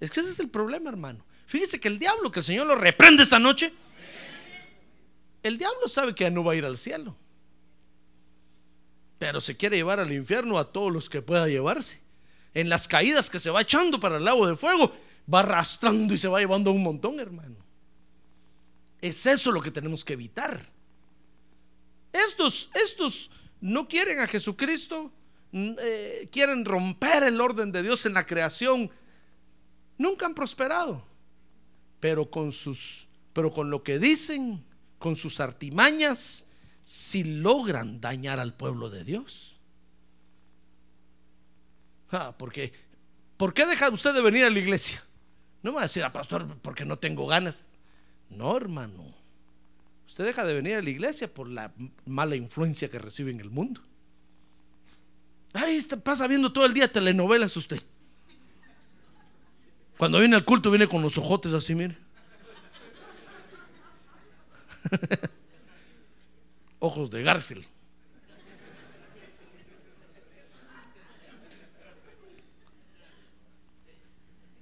Speaker 2: Es que ese es el problema, hermano. Fíjese que el diablo, que el Señor lo reprende esta noche, el diablo sabe que ya no va a ir al cielo, pero se quiere llevar al infierno a todos los que pueda llevarse. En las caídas que se va echando para el lago de fuego, va arrastrando y se va llevando un montón, hermano. Es eso lo que tenemos que evitar. Estos, estos no quieren a Jesucristo, eh, quieren romper el orden de Dios en la creación. Nunca han prosperado, pero con sus, pero con lo que dicen, con sus artimañas, si logran dañar al pueblo de Dios. Ah, porque, ¿por qué deja usted de venir a la iglesia? No me va a decir, a ah, pastor, porque no tengo ganas. No, hermano. Usted deja de venir a la iglesia por la mala influencia que recibe en el mundo. Ahí está, pasa viendo todo el día telenovelas usted. Cuando viene al culto viene con los ojotes así, mire. Ojos de Garfield.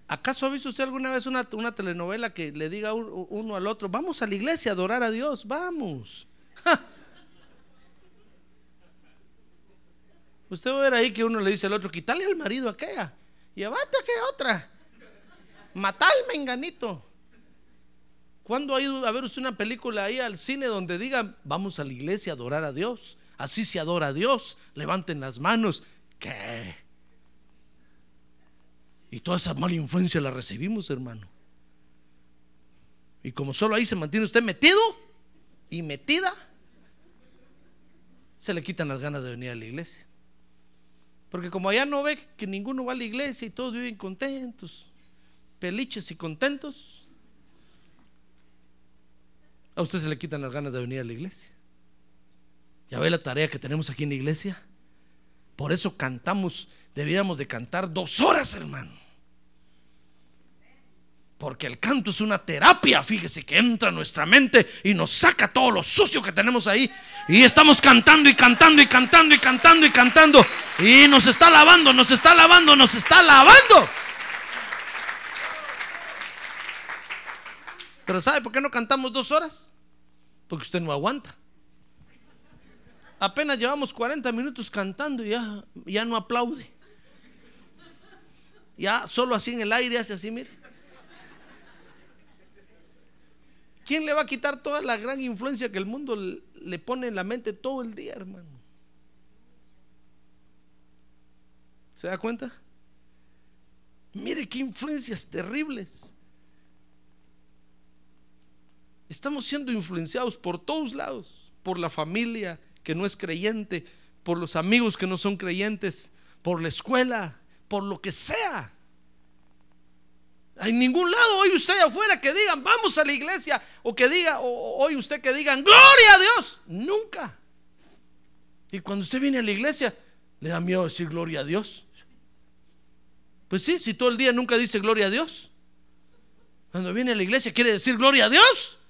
Speaker 2: ¿Acaso ha visto usted alguna vez una, telenovela que le diga uno al otro, vamos a la iglesia a adorar a Dios, vamos? Usted va a ver ahí que uno le dice al otro, quítale al marido aquella y abate a otra, matalme enganito. ¿Cuándo ha ido a ver usted una película ahí al cine donde digan, vamos a la iglesia a adorar a Dios? Así se adora a Dios, levanten las manos. ¿Qué? Y toda esa mala influencia la recibimos, hermano. Y como solo ahí se mantiene usted metido y metida, se le quitan las ganas de venir a la iglesia. Porque como allá no ve que ninguno va a la iglesia y todos viven contentos, peliches y contentos, a usted se le quitan las ganas de venir a la iglesia. Ya ve la tarea que tenemos aquí en la iglesia. Por eso cantamos, debiéramos de cantar dos horas, hermano. Porque el canto es una terapia, fíjese que entra en nuestra mente y nos saca todo lo sucio que tenemos ahí. Y estamos cantando y cantando y cantando y cantando y cantando. Y nos está lavando, nos está lavando, nos está lavando. Pero ¿sabe por qué no cantamos dos horas? Porque usted no aguanta. Apenas llevamos 40 minutos cantando y ya, ya no aplaude. Ya solo así en el aire hace así, mire. ¿Quién le va a quitar toda la gran influencia que el mundo le pone en la mente todo el día, hermano? ¿Se da cuenta? Mire qué influencias terribles. Estamos siendo influenciados por todos lados, por la familia que no es creyente, por los amigos que no son creyentes, por la escuela, por lo que sea. En ningún lado hoy usted afuera que digan, vamos a la iglesia, o que diga, o hoy usted que digan, gloria a Dios. Nunca. Y cuando usted viene a la iglesia, le da miedo decir gloria a Dios. Pues sí, si todo el día nunca dice gloria a Dios. Cuando viene a la iglesia quiere decir gloria a Dios.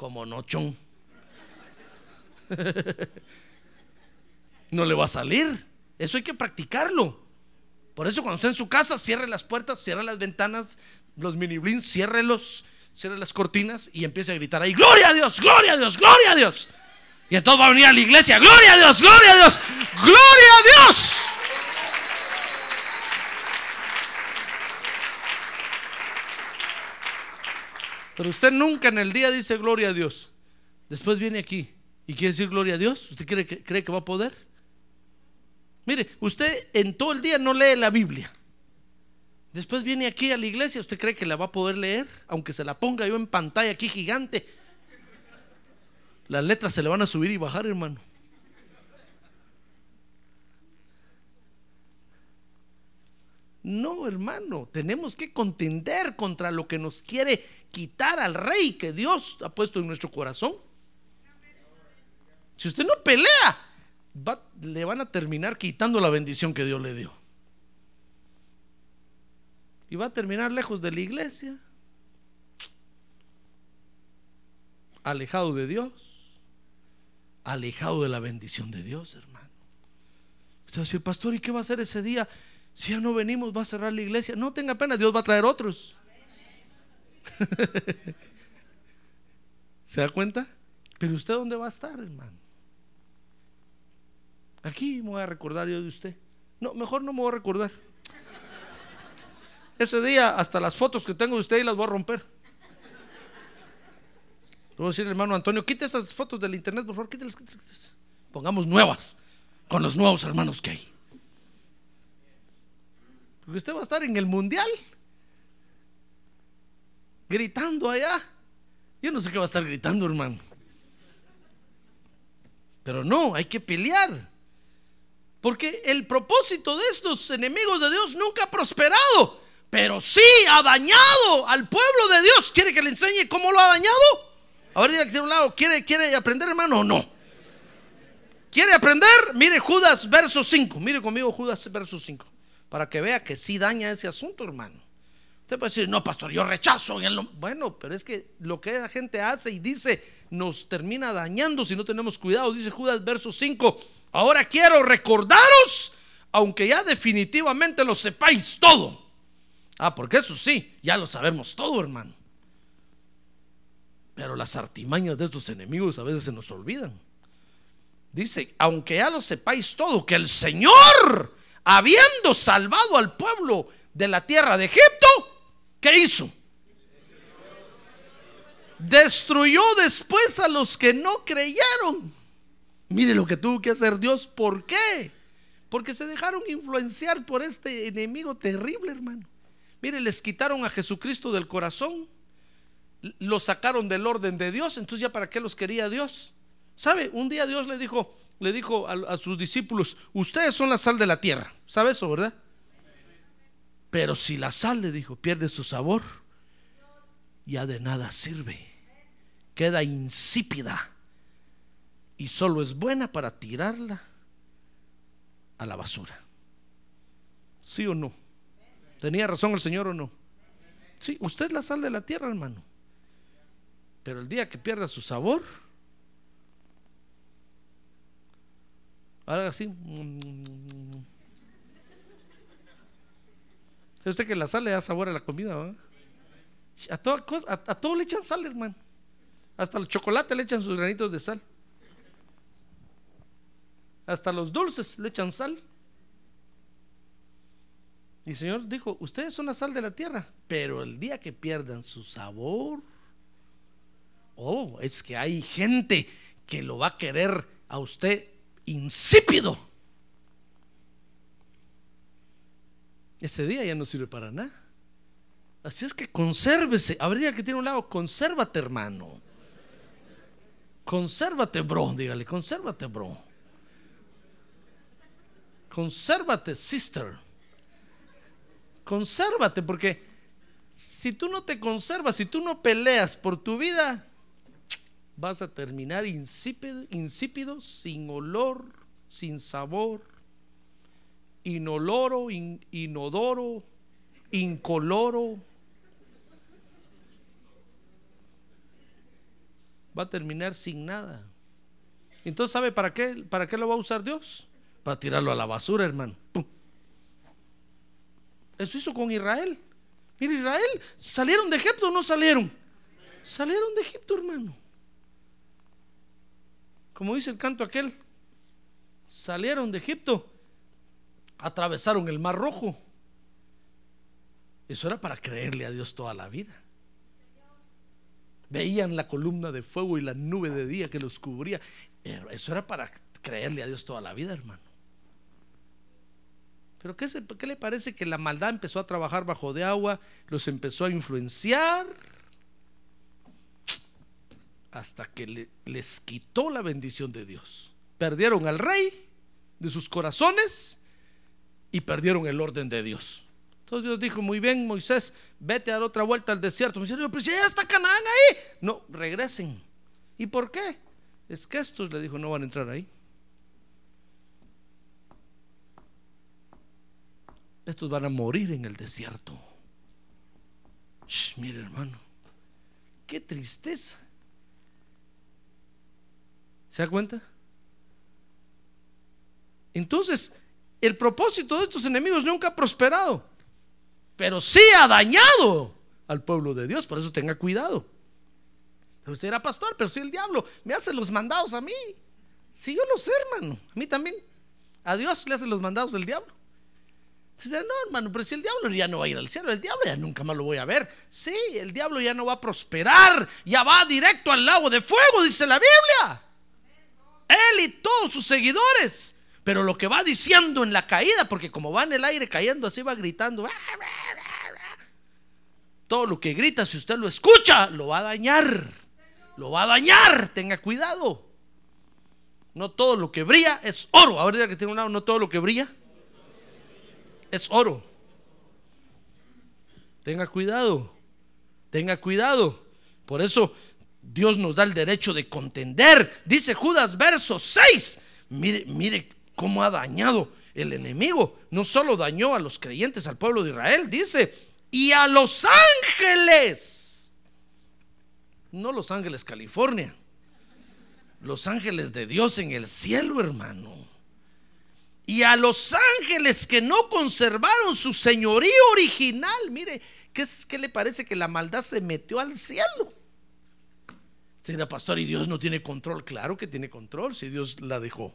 Speaker 2: Como no, chon. no le va a salir. Eso hay que practicarlo. Por eso cuando está en su casa, cierre las puertas, cierre las ventanas, los mini blinds, ciérrelos, cierre las cortinas y empiece a gritar ahí, gloria a Dios, gloria a Dios, gloria a Dios. Y entonces va a venir a la iglesia, gloria a Dios, gloria a Dios, gloria a Dios. Pero usted nunca en el día dice gloria a Dios. Después viene aquí y quiere decir gloria a Dios. ¿Usted cree que, cree que va a poder? Mire, usted en todo el día no lee la Biblia. Después viene aquí a la iglesia, ¿usted cree que la va a poder leer? Aunque se la ponga yo en pantalla aquí gigante. Las letras se le van a subir y bajar, hermano. No, hermano, tenemos que contender contra lo que nos quiere quitar al rey que Dios ha puesto en nuestro corazón. Si usted no pelea, le van a terminar quitando la bendición que Dios le dio y va a terminar lejos de la iglesia, alejado de Dios, alejado de la bendición de Dios, hermano. Usted va a decir, pastor, ¿y qué va a hacer ese día? Si ya no venimos, va a cerrar la iglesia. No tenga pena, Dios va a traer otros. ¿Se da cuenta? Pero usted dónde va a estar, hermano? Aquí me voy a recordar yo de usted. No, mejor no me voy a recordar. Ese día hasta las fotos que tengo de usted y las voy a romper. Le voy a decir, hermano Antonio, quite esas fotos del internet, por favor, quítelas, quítelas. Pongamos nuevas, con los nuevos hermanos que hay. Porque usted va a estar en el mundial, gritando allá. Yo no sé qué va a estar gritando, hermano. Pero no, hay que pelear. Porque el propósito de estos enemigos de Dios nunca ha prosperado, pero sí ha dañado al pueblo de Dios. ¿Quiere que le enseñe cómo lo ha dañado? A ver, aquí de un lado, ¿quiere, ¿quiere aprender, hermano, o no? ¿Quiere aprender? Mire Judas, verso 5. Mire conmigo Judas, verso 5. Para que vea que sí daña ese asunto, hermano. Usted puede decir, no, pastor, yo rechazo. Bueno, pero es que lo que la gente hace y dice nos termina dañando si no tenemos cuidado. Dice Judas, verso 5. Ahora quiero recordaros, aunque ya definitivamente lo sepáis todo. Ah, porque eso sí, ya lo sabemos todo, hermano. Pero las artimañas de estos enemigos a veces se nos olvidan. Dice, aunque ya lo sepáis todo, que el Señor, habiendo salvado al pueblo de la tierra de Egipto, ¿qué hizo? Destruyó después a los que no creyeron. Mire lo que tuvo que hacer Dios. ¿Por qué? Porque se dejaron influenciar por este enemigo terrible, hermano. Mire, les quitaron a Jesucristo del corazón. Lo sacaron del orden de Dios. Entonces ya para qué los quería Dios. ¿Sabe? Un día Dios le dijo, le dijo a, sus discípulos, ustedes son la sal de la tierra. ¿Sabe eso, verdad? Pero si la sal, le dijo, pierde su sabor, ya de nada sirve. Queda insípida y solo es buena para tirarla a la basura. ¿Sí o no? ¿Tenía razón el Señor o no? Sí, usted es la sal de la tierra, hermano. Pero el día que pierda su sabor, ahora así. ¿Sabe usted que la sal le da sabor a la comida? A, toda cosa, a todo le echan sal, hermano. Hasta el chocolate le echan sus granitos de sal. Hasta los dulces le echan sal. Y el Señor dijo, ustedes son la sal de la tierra, pero el día que pierdan su sabor, oh, es que hay gente que lo va a querer a usted insípido. Ese día ya no sirve para nada. Así es que consérvese. Habría que tiene un lado, consérvate, hermano. Consérvate, bro. Dígale, consérvate, bro. Consérvate, sister. Consérvate, porque si tú no te conservas, si tú no peleas por tu vida, vas a terminar insípido, insípido sin olor, sin sabor, inoloro, in, inodoro, incoloro. Va a terminar sin nada. Entonces, ¿sabe para qué? ¿Para qué lo va a usar Dios? Para tirarlo a la basura, hermano. Eso hizo con Israel. Mira, Israel, ¿salieron de Egipto o no salieron? Salieron de Egipto, hermano. Como dice el canto aquel, salieron de Egipto, atravesaron el Mar Rojo. Eso era para creerle a Dios toda la vida. Veían la columna de fuego y la nube de día que los cubría. Eso era para creerle a Dios toda la vida, hermano. Pero ¿qué, ¿qué, le parece que la maldad empezó a trabajar bajo de agua? Los empezó a influenciar hasta que le, les quitó la bendición de Dios. Perdieron al rey de sus corazones y perdieron el orden de Dios. Entonces Dios dijo, muy bien Moisés, vete a dar otra vuelta al desierto. Me dice, pero si ya está Canaán ahí. No, regresen. ¿Y por qué? Es que estos, le dijo, no van a entrar ahí. Estos van a morir en el desierto. Shh, mire hermano, qué tristeza. ¿Se da cuenta? Entonces, el propósito de estos enemigos nunca ha prosperado, pero sí ha dañado al pueblo de Dios. Por eso tenga cuidado. Usted era pastor, pero si el diablo me hace los mandados a mí. Si yo lo sé, hermano, a mí también. A Dios le hace los mandados el diablo. Dice, no, hermano, pero si el diablo ya no va a ir al cielo, el diablo ya nunca más lo voy a ver. Sí, el diablo ya no va a prosperar, ya va directo al lago de fuego, dice la Biblia. Él y todos sus seguidores. Pero lo que va diciendo en la caída, porque como va en el aire cayendo, así va gritando. Todo lo que grita, si usted lo escucha, lo va a dañar. Lo va a dañar. Tenga cuidado. No todo lo que brilla es oro. Ahorita que tiene un lado, no todo lo que brilla es oro. Tenga cuidado. Tenga cuidado. Por eso Dios nos da el derecho de contender. Dice Judas, verso 6. Mire, mire cómo ha dañado el enemigo. No solo dañó a los creyentes, al pueblo de Israel, dice, y a los ángeles. No los ángeles California. Los ángeles de Dios en el cielo, hermano. Y a los ángeles que no conservaron su señorío original. Mire, ¿qué, es, qué le parece que la maldad se metió al cielo? Señora pastor, ¿y Dios no tiene control? Claro que tiene control si Dios la dejó.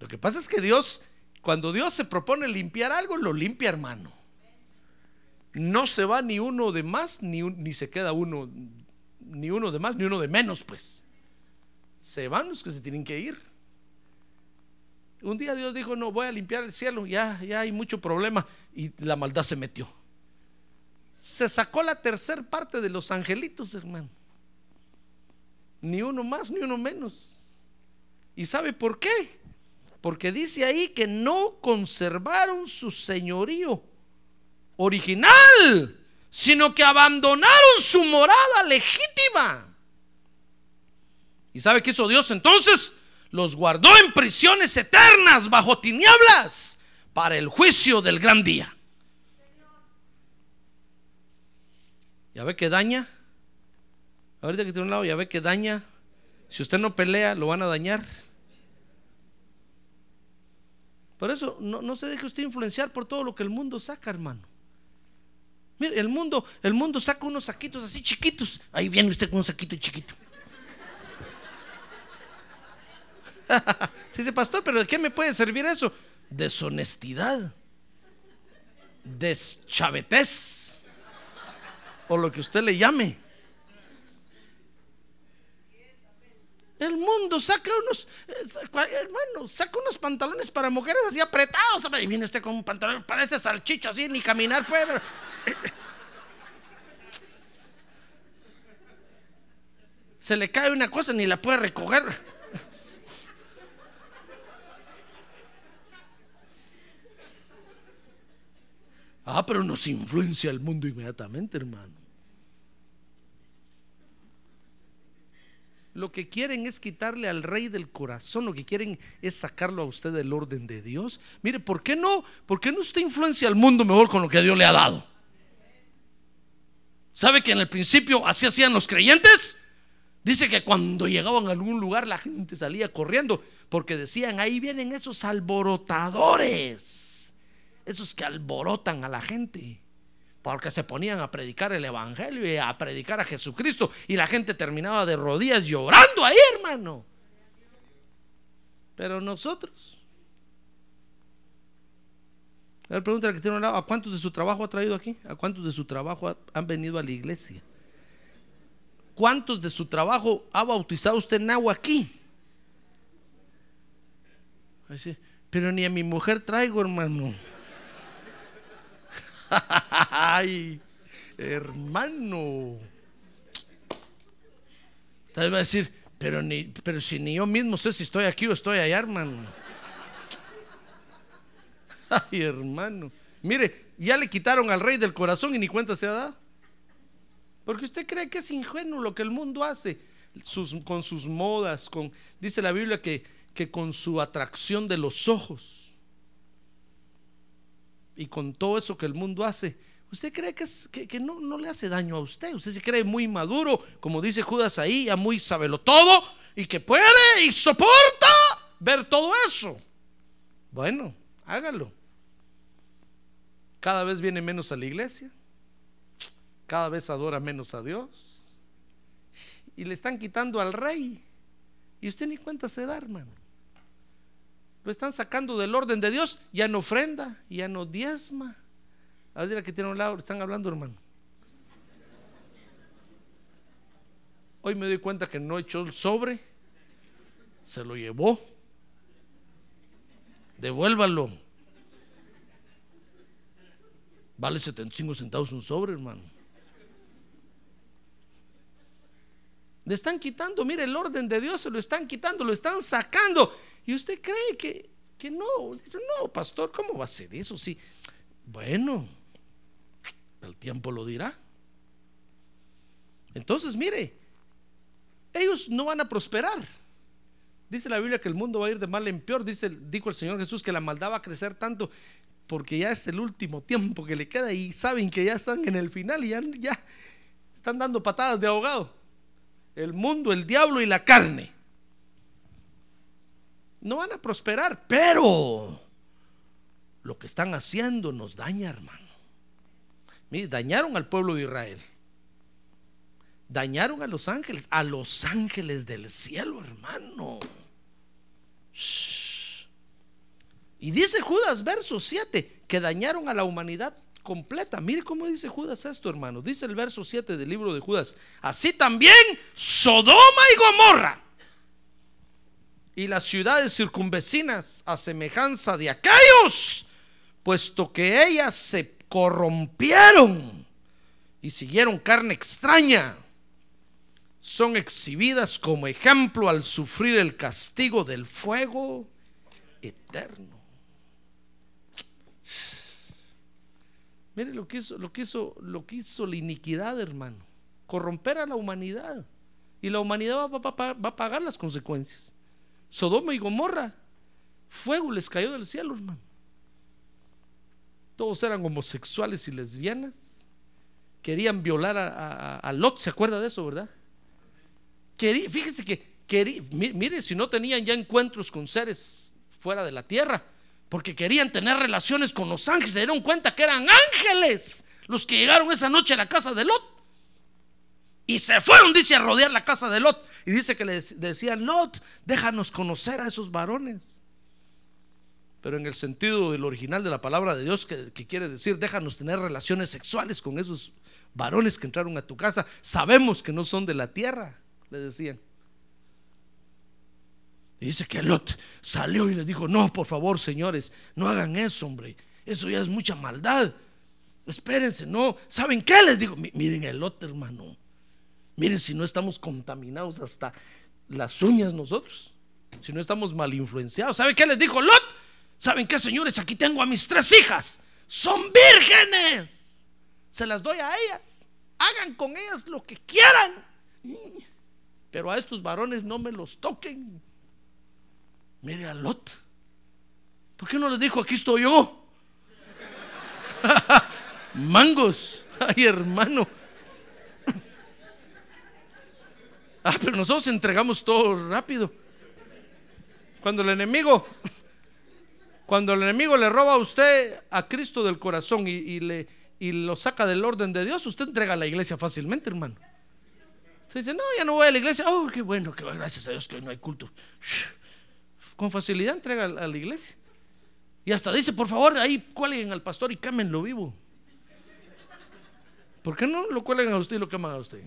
Speaker 2: Lo que pasa es que Dios, cuando Dios se propone limpiar algo, lo limpia, hermano. No se va ni uno de más, ni, ni se queda uno, ni uno de más, ni uno de menos, pues. Se van los que se tienen que ir. Un día Dios dijo, no, voy a limpiar el cielo, ya, ya hay mucho problema. Y la maldad se metió. Se sacó la tercera parte de los angelitos, hermano. Ni uno más, ni uno menos. ¿Y sabe por qué? Porque dice ahí que no conservaron su señorío original, sino que abandonaron su morada legítima. ¿Y sabe qué hizo Dios entonces? Los guardó en prisiones eternas bajo tinieblas para el juicio del gran día. ¿Ya ve que daña? Ahorita que tiene un lado, ya ve que daña. Si usted no pelea, lo van a dañar. Por eso no, se deje usted influenciar por todo lo que el mundo saca, hermano. Mire, el mundo, el mundo saca unos saquitos así chiquitos. Ahí viene usted con un saquito chiquito. Dice, pastor, pero ¿de qué me puede servir eso? Deshonestidad, deschavetez, o lo que usted le llame. El mundo saca unos, eh, hermano, saca unos pantalones para mujeres así apretados. Y viene usted con un pantalón, parece salchicho así, ni caminar puede. Se le cae una cosa, ni la puede recoger. Ah, pero nos influencia el mundo inmediatamente, hermano. Lo que quieren es quitarle al rey del corazón, lo que quieren es sacarlo a usted del orden de Dios. Mire, ¿por qué no? ¿Por qué no usted influencia al mundo mejor con lo que Dios le ha dado? ¿Sabe que en el principio así hacían los creyentes? Dice que cuando llegaban a algún lugar la gente salía corriendo porque decían, ahí vienen esos alborotadores, esos que alborotan a la gente porque se ponían a predicar el Evangelio y a predicar a Jesucristo y la gente terminaba de rodillas llorando ahí, hermano. Pero nosotros... A ver, pregúntale que tiene un lado, ¿a cuántos de su trabajo ha traído aquí? ¿A cuántos de su trabajo han venido a la iglesia? ¿Cuántos de su trabajo ha bautizado usted en agua aquí? Pero ni a mi mujer traigo, hermano. Ay, hermano. Tal vez va a decir, pero, ni, pero si ni yo mismo sé si estoy aquí o estoy allá, hermano. Ay, hermano. Mire, ya le quitaron al rey del corazón y ni cuenta se ha dado. Porque usted cree que es ingenuo lo que el mundo hace con sus modas, con, dice la Biblia que, que con su atracción de los ojos y con todo eso que el mundo hace, ¿usted cree que, es, que, no, no, le hace daño a usted? ¿Usted se cree muy maduro, como dice Judas ahí, ya muy sabelo todo y que puede y soporta ver todo eso? Bueno, hágalo. Cada vez viene menos a la iglesia. Cada vez adora menos a Dios. Y le están quitando al rey. Y usted ni cuenta se da, hermano. Lo están sacando del orden de Dios. Ya no ofrenda, ya no diezma. A ver, que tiene un lado, están hablando, hermano. Hoy me doy cuenta que no echó el sobre, se lo llevó. Devuélvalo. Vale 75 centavos un sobre, hermano. Le están quitando, mire, el orden de Dios se lo están quitando, lo están sacando. Y usted cree que, que no. No, pastor, ¿cómo va a ser eso? Sí. Bueno, el tiempo lo dirá. Entonces, mire, ellos no van a prosperar. Dice la Biblia que el mundo va a ir de mal en peor. Dice, dijo el Señor Jesús que la maldad va a crecer tanto porque ya es el último tiempo que le queda y saben que ya están en el final y ya, ya están dando patadas de ahogado. El mundo, el diablo y la carne. No van a prosperar, pero lo que están haciendo nos daña, hermano. Mire, dañaron al pueblo de Israel. Dañaron a los ángeles, a los ángeles del cielo, hermano. Y dice Judas, verso 7, que dañaron a la humanidad completa. Mire cómo dice Judas esto, hermano. Dice el verso 7 del libro de Judas. Así también Sodoma y Gomorra y las ciudades circunvecinas a semejanza de aquellos, puesto que ellas se corrompieron y siguieron carne extraña son exhibidas como ejemplo al sufrir el castigo del fuego eterno. Mire lo que hizo, lo que hizo, lo que la iniquidad, hermano. Corromper a la humanidad. Y la humanidad va, a pagar las consecuencias. Sodoma y Gomorra, fuego les cayó del cielo, hermano. Todos eran homosexuales y lesbianas. Querían violar a, a Lot, ¿se acuerda de eso, verdad? fíjese que, mire, si no tenían ya encuentros con seres fuera de la tierra, porque querían tener relaciones con los ángeles, se dieron cuenta que eran ángeles los que llegaron esa noche a la casa de Lot. Y se fueron, dice, a rodear la casa de Lot. Y dice que le decían, Lot, déjanos conocer a esos varones. Pero en el sentido del original de la palabra de Dios, que, que quiere decir, déjanos tener relaciones sexuales con esos varones que entraron a tu casa. Sabemos que no son de la tierra le decían. Y dice que Lot salió y le dijo, no, por favor, señores, no hagan eso, hombre. Eso ya es mucha maldad. Espérense, no. ¿Saben qué les digo? Miren el Lot, hermano. Miren si no estamos contaminados hasta las uñas nosotros. Si no estamos mal influenciados. ¿Saben qué les dijo Lot? ¿Saben qué, señores? Aquí tengo a mis tres hijas. Son vírgenes. Se las doy a ellas. Hagan con ellas lo que quieran pero a estos varones no me los toquen. Mire a Lot. ¿Por qué no les dijo, aquí estoy yo? Mangos. Ay, hermano. Ah, pero nosotros entregamos todo rápido. Cuando el enemigo, cuando el enemigo le roba a usted a Cristo del corazón y, le, y lo saca del orden de Dios, usted entrega a la iglesia fácilmente, hermano. Usted dice, no, ya no voy a la iglesia. Oh, qué bueno, que gracias a Dios que hoy no hay culto. Con facilidad entrega a la iglesia. Y hasta dice, por favor, ahí cuelguen al pastor y cámenlo vivo. ¿Por qué no lo cuelgan a usted y lo queman a usted?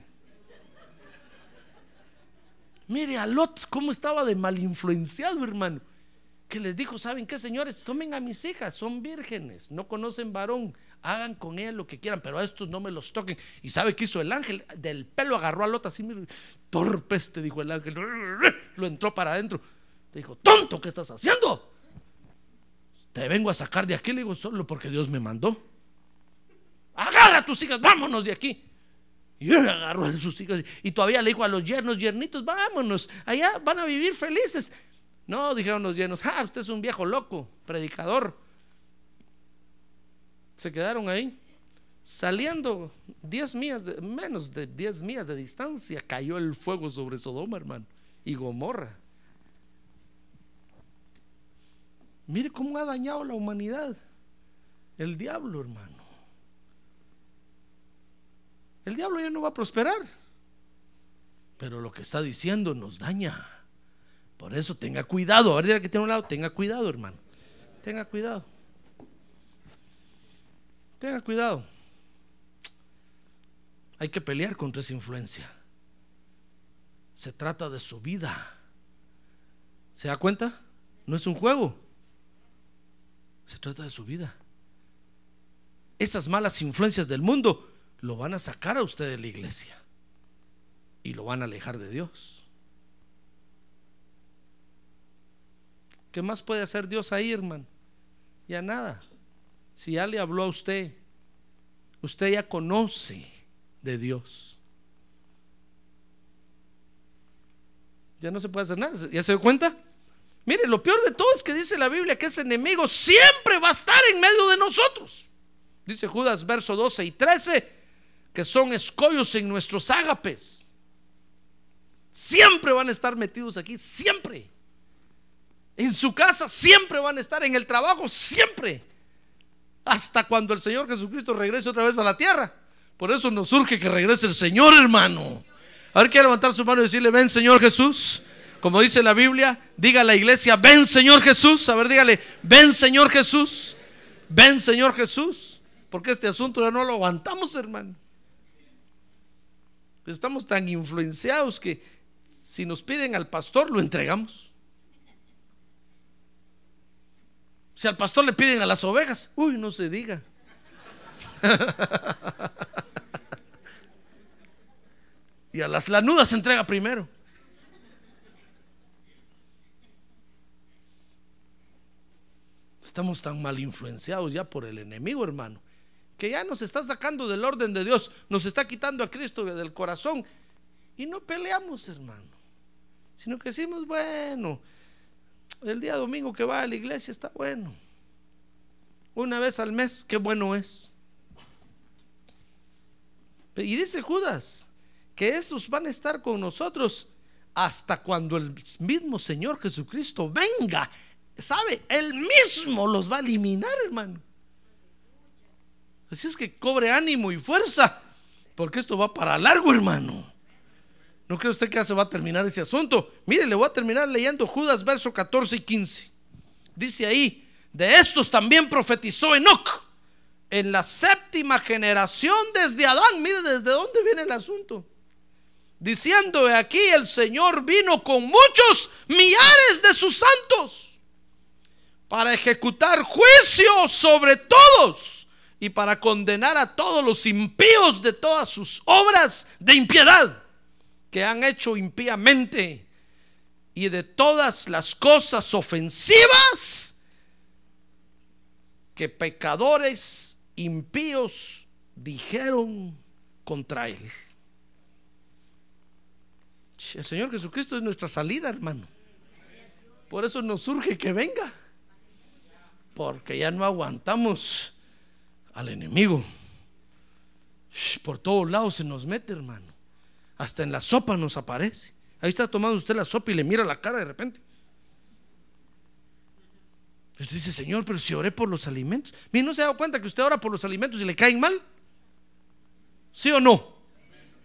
Speaker 2: Mire a Lot cómo estaba de mal influenciado, hermano. Que les dijo, ¿saben qué, señores? Tomen a mis hijas, son vírgenes, no conocen varón hagan con ella lo que quieran, pero a estos no me los toquen. ¿Y sabe qué hizo el ángel? Del pelo agarró a Lot así, torpe este, dijo el ángel, lo entró para adentro. Le dijo, tonto, ¿qué estás haciendo? Te vengo a sacar de aquí, le digo, solo porque Dios me mandó. Agarra a tus hijas, vámonos de aquí. Y él agarró a sus hijas y todavía le dijo a los yernos, yernitos, vámonos, allá van a vivir felices. No, dijeron los yernos, ah, usted es un viejo loco, predicador se quedaron ahí. Saliendo 10 millas, menos de 10 millas de distancia, cayó el fuego sobre Sodoma, hermano, y Gomorra. Mire cómo ha dañado la humanidad. El diablo, hermano. El diablo ya no va a prosperar. Pero lo que está diciendo nos daña. Por eso tenga cuidado. A ver, que tiene un lado, tenga cuidado, hermano. Tenga cuidado. Tenga cuidado. Hay que pelear contra esa influencia. Se trata de su vida. ¿Se da cuenta? No es un juego. Se trata de su vida. Esas malas influencias del mundo lo van a sacar a usted de la iglesia y lo van a alejar de Dios. ¿Qué más puede hacer Dios ahí, hermano? Ya nada. Si ya le habló a usted, usted ya conoce de Dios. Ya no se puede hacer nada. ¿Ya se dio cuenta? Mire, lo peor de todo es que dice la Biblia que ese enemigo siempre va a estar en medio de nosotros. Dice Judas, verso 12 y 13, que son escollos en nuestros ágapes. Siempre van a estar metidos aquí, siempre. En su casa, siempre van a estar. En el trabajo, siempre. Hasta cuando el Señor Jesucristo regrese otra vez a la tierra. Por eso nos surge que regrese el Señor, hermano. A ver, quiere levantar su mano y decirle, ven Señor Jesús. Como dice la Biblia, diga a la iglesia, ven Señor Jesús. A ver, dígale, ven Señor Jesús. Ven Señor Jesús. Porque este asunto ya no lo aguantamos, hermano. Estamos tan influenciados que si nos piden al pastor, lo entregamos. Si al pastor le piden a las ovejas, uy, no se diga. y a las lanudas se entrega primero. Estamos tan mal influenciados ya por el enemigo, hermano, que ya nos está sacando del orden de Dios, nos está quitando a Cristo del corazón y no peleamos, hermano, sino que decimos, bueno, el día domingo que va a la iglesia está bueno. Una vez al mes, qué bueno es. Y dice Judas que esos van a estar con nosotros hasta cuando el mismo Señor Jesucristo venga. ¿Sabe? Él mismo los va a eliminar, hermano. Así es que cobre ánimo y fuerza, porque esto va para largo, hermano. ¿No cree usted que ya se va a terminar ese asunto? Mire, le voy a terminar leyendo Judas verso 14 y 15. Dice ahí, de estos también profetizó Enoch en la séptima generación desde Adán. Mire desde dónde viene el asunto. Diciendo, aquí el Señor vino con muchos millares de sus santos para ejecutar juicio sobre todos y para condenar a todos los impíos de todas sus obras de impiedad que han hecho impíamente y de todas las cosas ofensivas que pecadores impíos dijeron contra él. El Señor Jesucristo es nuestra salida, hermano. Por eso nos surge que venga. Porque ya no aguantamos al enemigo. Por todos lados se nos mete, hermano. Hasta en la sopa nos aparece. Ahí está tomando usted la sopa y le mira la cara de repente. Usted dice, Señor, pero si oré por los alimentos. Mire, ¿no se ha dado cuenta que usted ora por los alimentos y le caen mal? ¿Sí o no?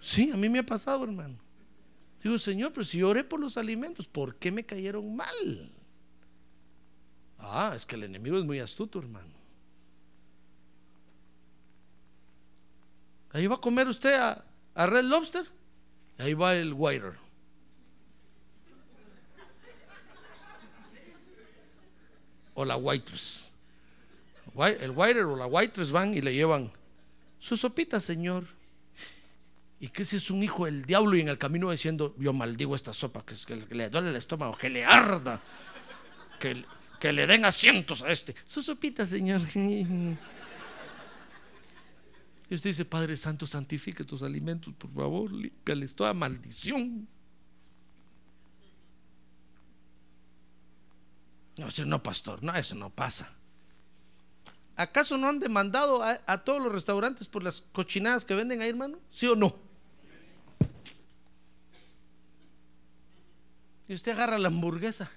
Speaker 2: Sí, a mí me ha pasado, hermano. Digo, Señor, pero si oré por los alimentos, ¿por qué me cayeron mal? Ah, es que el enemigo es muy astuto, hermano. Ahí va a comer usted a, a Red Lobster. Ahí va el waiter. O la waitress. El waiter o la waitress van y le llevan su sopita, señor. Y que si es un hijo del diablo y en el camino diciendo, yo maldigo esta sopa, que, que le duele el estómago, que le arda, que, que le den asientos a este. Su sopita, señor. Y usted dice, Padre Santo, santifique tus alimentos, por favor, límpiales toda maldición. No, no, pastor, no, eso no pasa. ¿Acaso no han demandado a, a, todos los restaurantes por las cochinadas que venden ahí, hermano? ¿Sí o no? Y usted agarra la hamburguesa.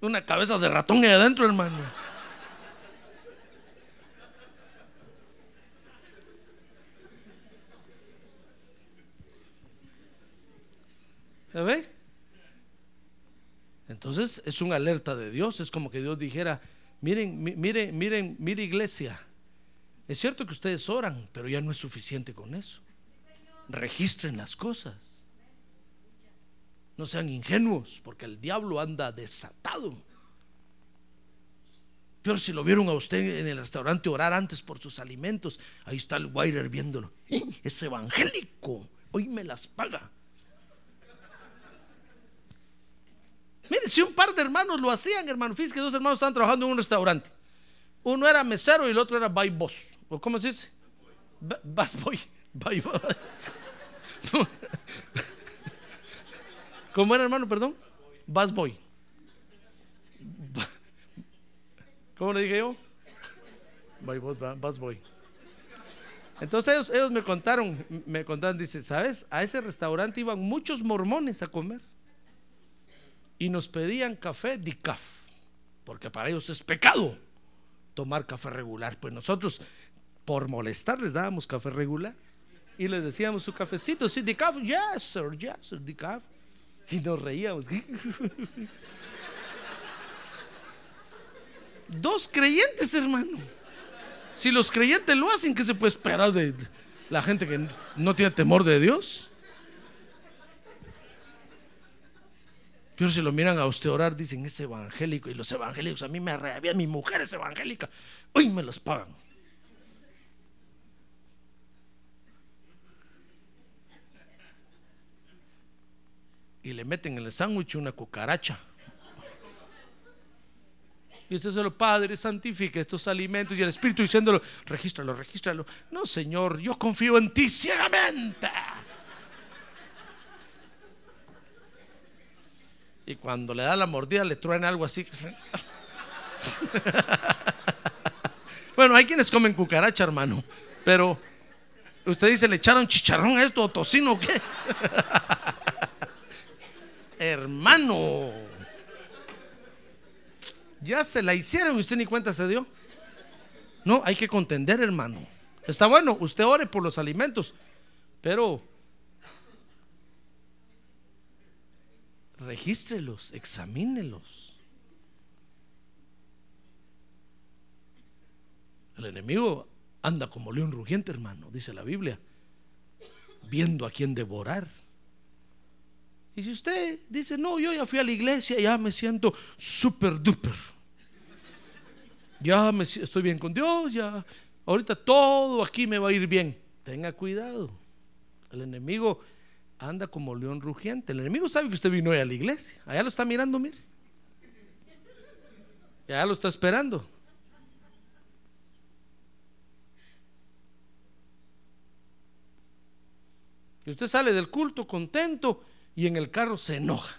Speaker 2: Una cabeza de ratón ahí adentro, hermano. ¿Se ve? Entonces es una alerta de Dios. Es como que Dios dijera: Miren, mi- miren, miren, mire, iglesia. Es cierto que ustedes oran, pero ya no es suficiente con eso. Registren las cosas. No sean ingenuos, porque el diablo anda desatado. Peor si lo vieron a usted en el restaurante orar antes por sus alimentos. Ahí está el Waiter viéndolo. ¡Eh! Es evangélico. Hoy me las paga. Mire, si un par de hermanos lo hacían, hermano, fíjese que dos hermanos estaban trabajando en un restaurante. Uno era mesero y el otro era by boss. ¿O cómo se dice? Ba- Bus boy. By boy. ¿Cómo era, hermano? Perdón. Bus boy. ¿Cómo le dije yo? By boss, ba- bus boy. Entonces ellos, ellos me contaron, me contaron, dice, ¿sabes? A ese restaurante iban muchos mormones a comer y nos pedían café decaf, porque para ellos es pecado tomar café regular. Pues nosotros, por molestar, les dábamos café regular y les decíamos su cafecito, sí, decaf, yes, sir, yes, sir, decaf. Y nos reíamos. Dos creyentes, hermano. Si los creyentes lo hacen, ¿qué se puede esperar de la gente que no tiene temor de Dios? Pero si lo miran a usted orar, dicen es evangélico. Y los evangélicos, a mí me arreabía, mi mujer es evangélica. Hoy me las pagan. Y le meten en el sándwich una cucaracha. Y usted solo, Padre, santifica estos alimentos. Y el Espíritu diciéndolo, regístralo, regístralo. No, Señor, yo confío en ti ciegamente. Y cuando le da la mordida, le truena algo así. bueno, hay quienes comen cucaracha, hermano. Pero usted dice, ¿le echaron chicharrón a esto o tocino o qué? hermano. Ya se la hicieron y usted ni cuenta se dio. No, hay que contender, hermano. Está bueno, usted ore por los alimentos, pero regístrelos, examínelos. El enemigo anda como león rugiente, hermano, dice la Biblia, viendo a quién devorar. Y si usted dice, no, yo ya fui a la iglesia, ya me siento super duper. Ya me, estoy bien con Dios, ya. Ahorita todo aquí me va a ir bien. Tenga cuidado. El enemigo anda como león rugiente. El enemigo sabe que usted vino hoy a la iglesia. Allá lo está mirando, mire. Y allá lo está esperando. Y usted sale del culto contento y en el carro se enoja.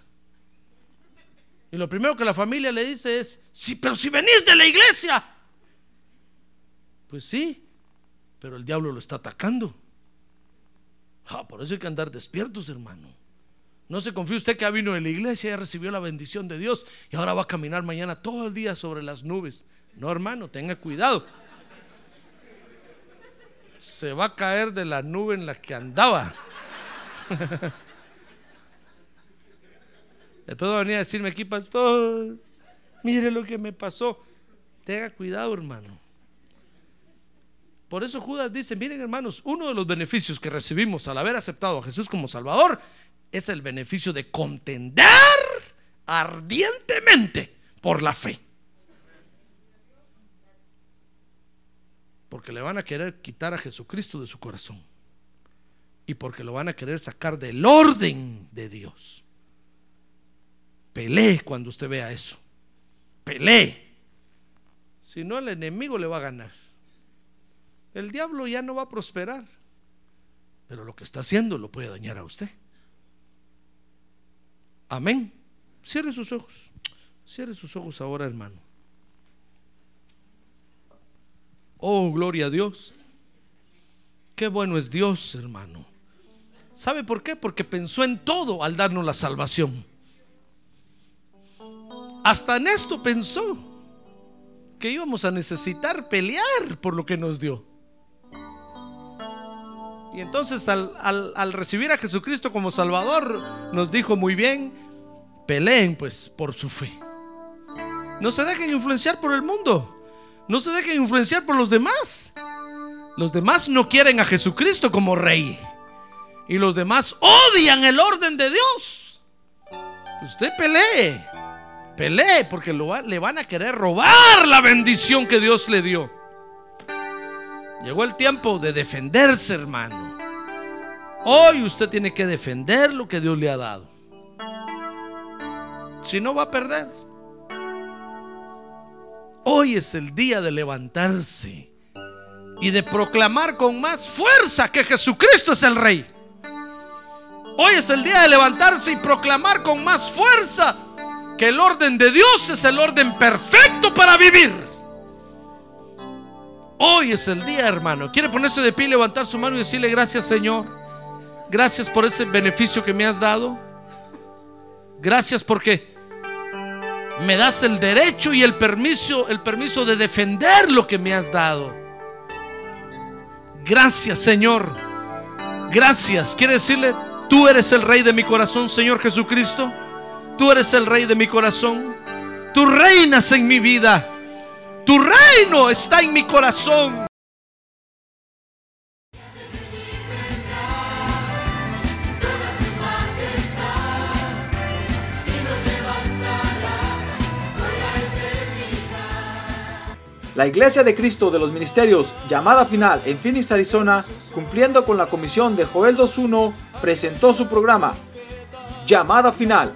Speaker 2: Y lo primero que la familia le dice es, sí, pero si venís de la iglesia. Pues sí, pero el diablo lo está atacando. Ah, por eso hay que andar despiertos, hermano. No se confíe usted que vino de la iglesia, ya recibió la bendición de Dios y ahora va a caminar mañana todo el día sobre las nubes. No, hermano, tenga cuidado. Se va a caer de la nube en la que andaba. Después va a venir a decirme aquí, pastor, mire lo que me pasó. Tenga cuidado, hermano. Por eso Judas dice, miren hermanos, uno de los beneficios que recibimos al haber aceptado a Jesús como Salvador es el beneficio de contender ardientemente por la fe. Porque le van a querer quitar a Jesucristo de su corazón. Y porque lo van a querer sacar del orden de Dios. Pelee cuando usted vea eso. Pelee. Si no, el enemigo le va a ganar. El diablo ya no va a prosperar. Pero lo que está haciendo lo puede dañar a usted. Amén. Cierre sus ojos. Cierre sus ojos ahora, hermano. Oh, gloria a Dios. Qué bueno es Dios, hermano. ¿Sabe por qué? Porque pensó en todo al darnos la salvación. Hasta en esto pensó que íbamos a necesitar pelear por lo que nos dio. Y entonces al, al, recibir a Jesucristo como Salvador, nos dijo muy bien, peleen pues por su fe. No se dejen influenciar por el mundo. No se dejen influenciar por los demás. Los demás no quieren a Jesucristo como rey. Y los demás odian el orden de Dios. Usted pelee. Pelee porque le van a querer robar la bendición que Dios le dio. Llegó el tiempo de defenderse, hermano. Hoy usted tiene que defender lo que Dios le ha dado. Si no va a perder. Hoy es el día de levantarse y de proclamar con más fuerza que Jesucristo es el Rey. Hoy es el día de levantarse y proclamar con más fuerza que el orden de Dios es el orden perfecto para vivir. Hoy es el día, hermano. ¿Quiere ponerse de pie, levantar su mano y decirle gracias, Señor? Gracias por ese beneficio que me has dado. Gracias porque me das el derecho y el permiso, el permiso de defender lo que me has dado. Gracias, Señor. Gracias. Quiere decirle, tú eres el rey de mi corazón, Señor Jesucristo. Tú eres el rey de mi corazón. Tú reinas en mi vida. Tu reino está en mi corazón.
Speaker 1: La Iglesia de Cristo de los Ministerios, llamada final en Phoenix, Arizona, cumpliendo con la comisión de Joel 2.1, presentó su programa, Llamada Final.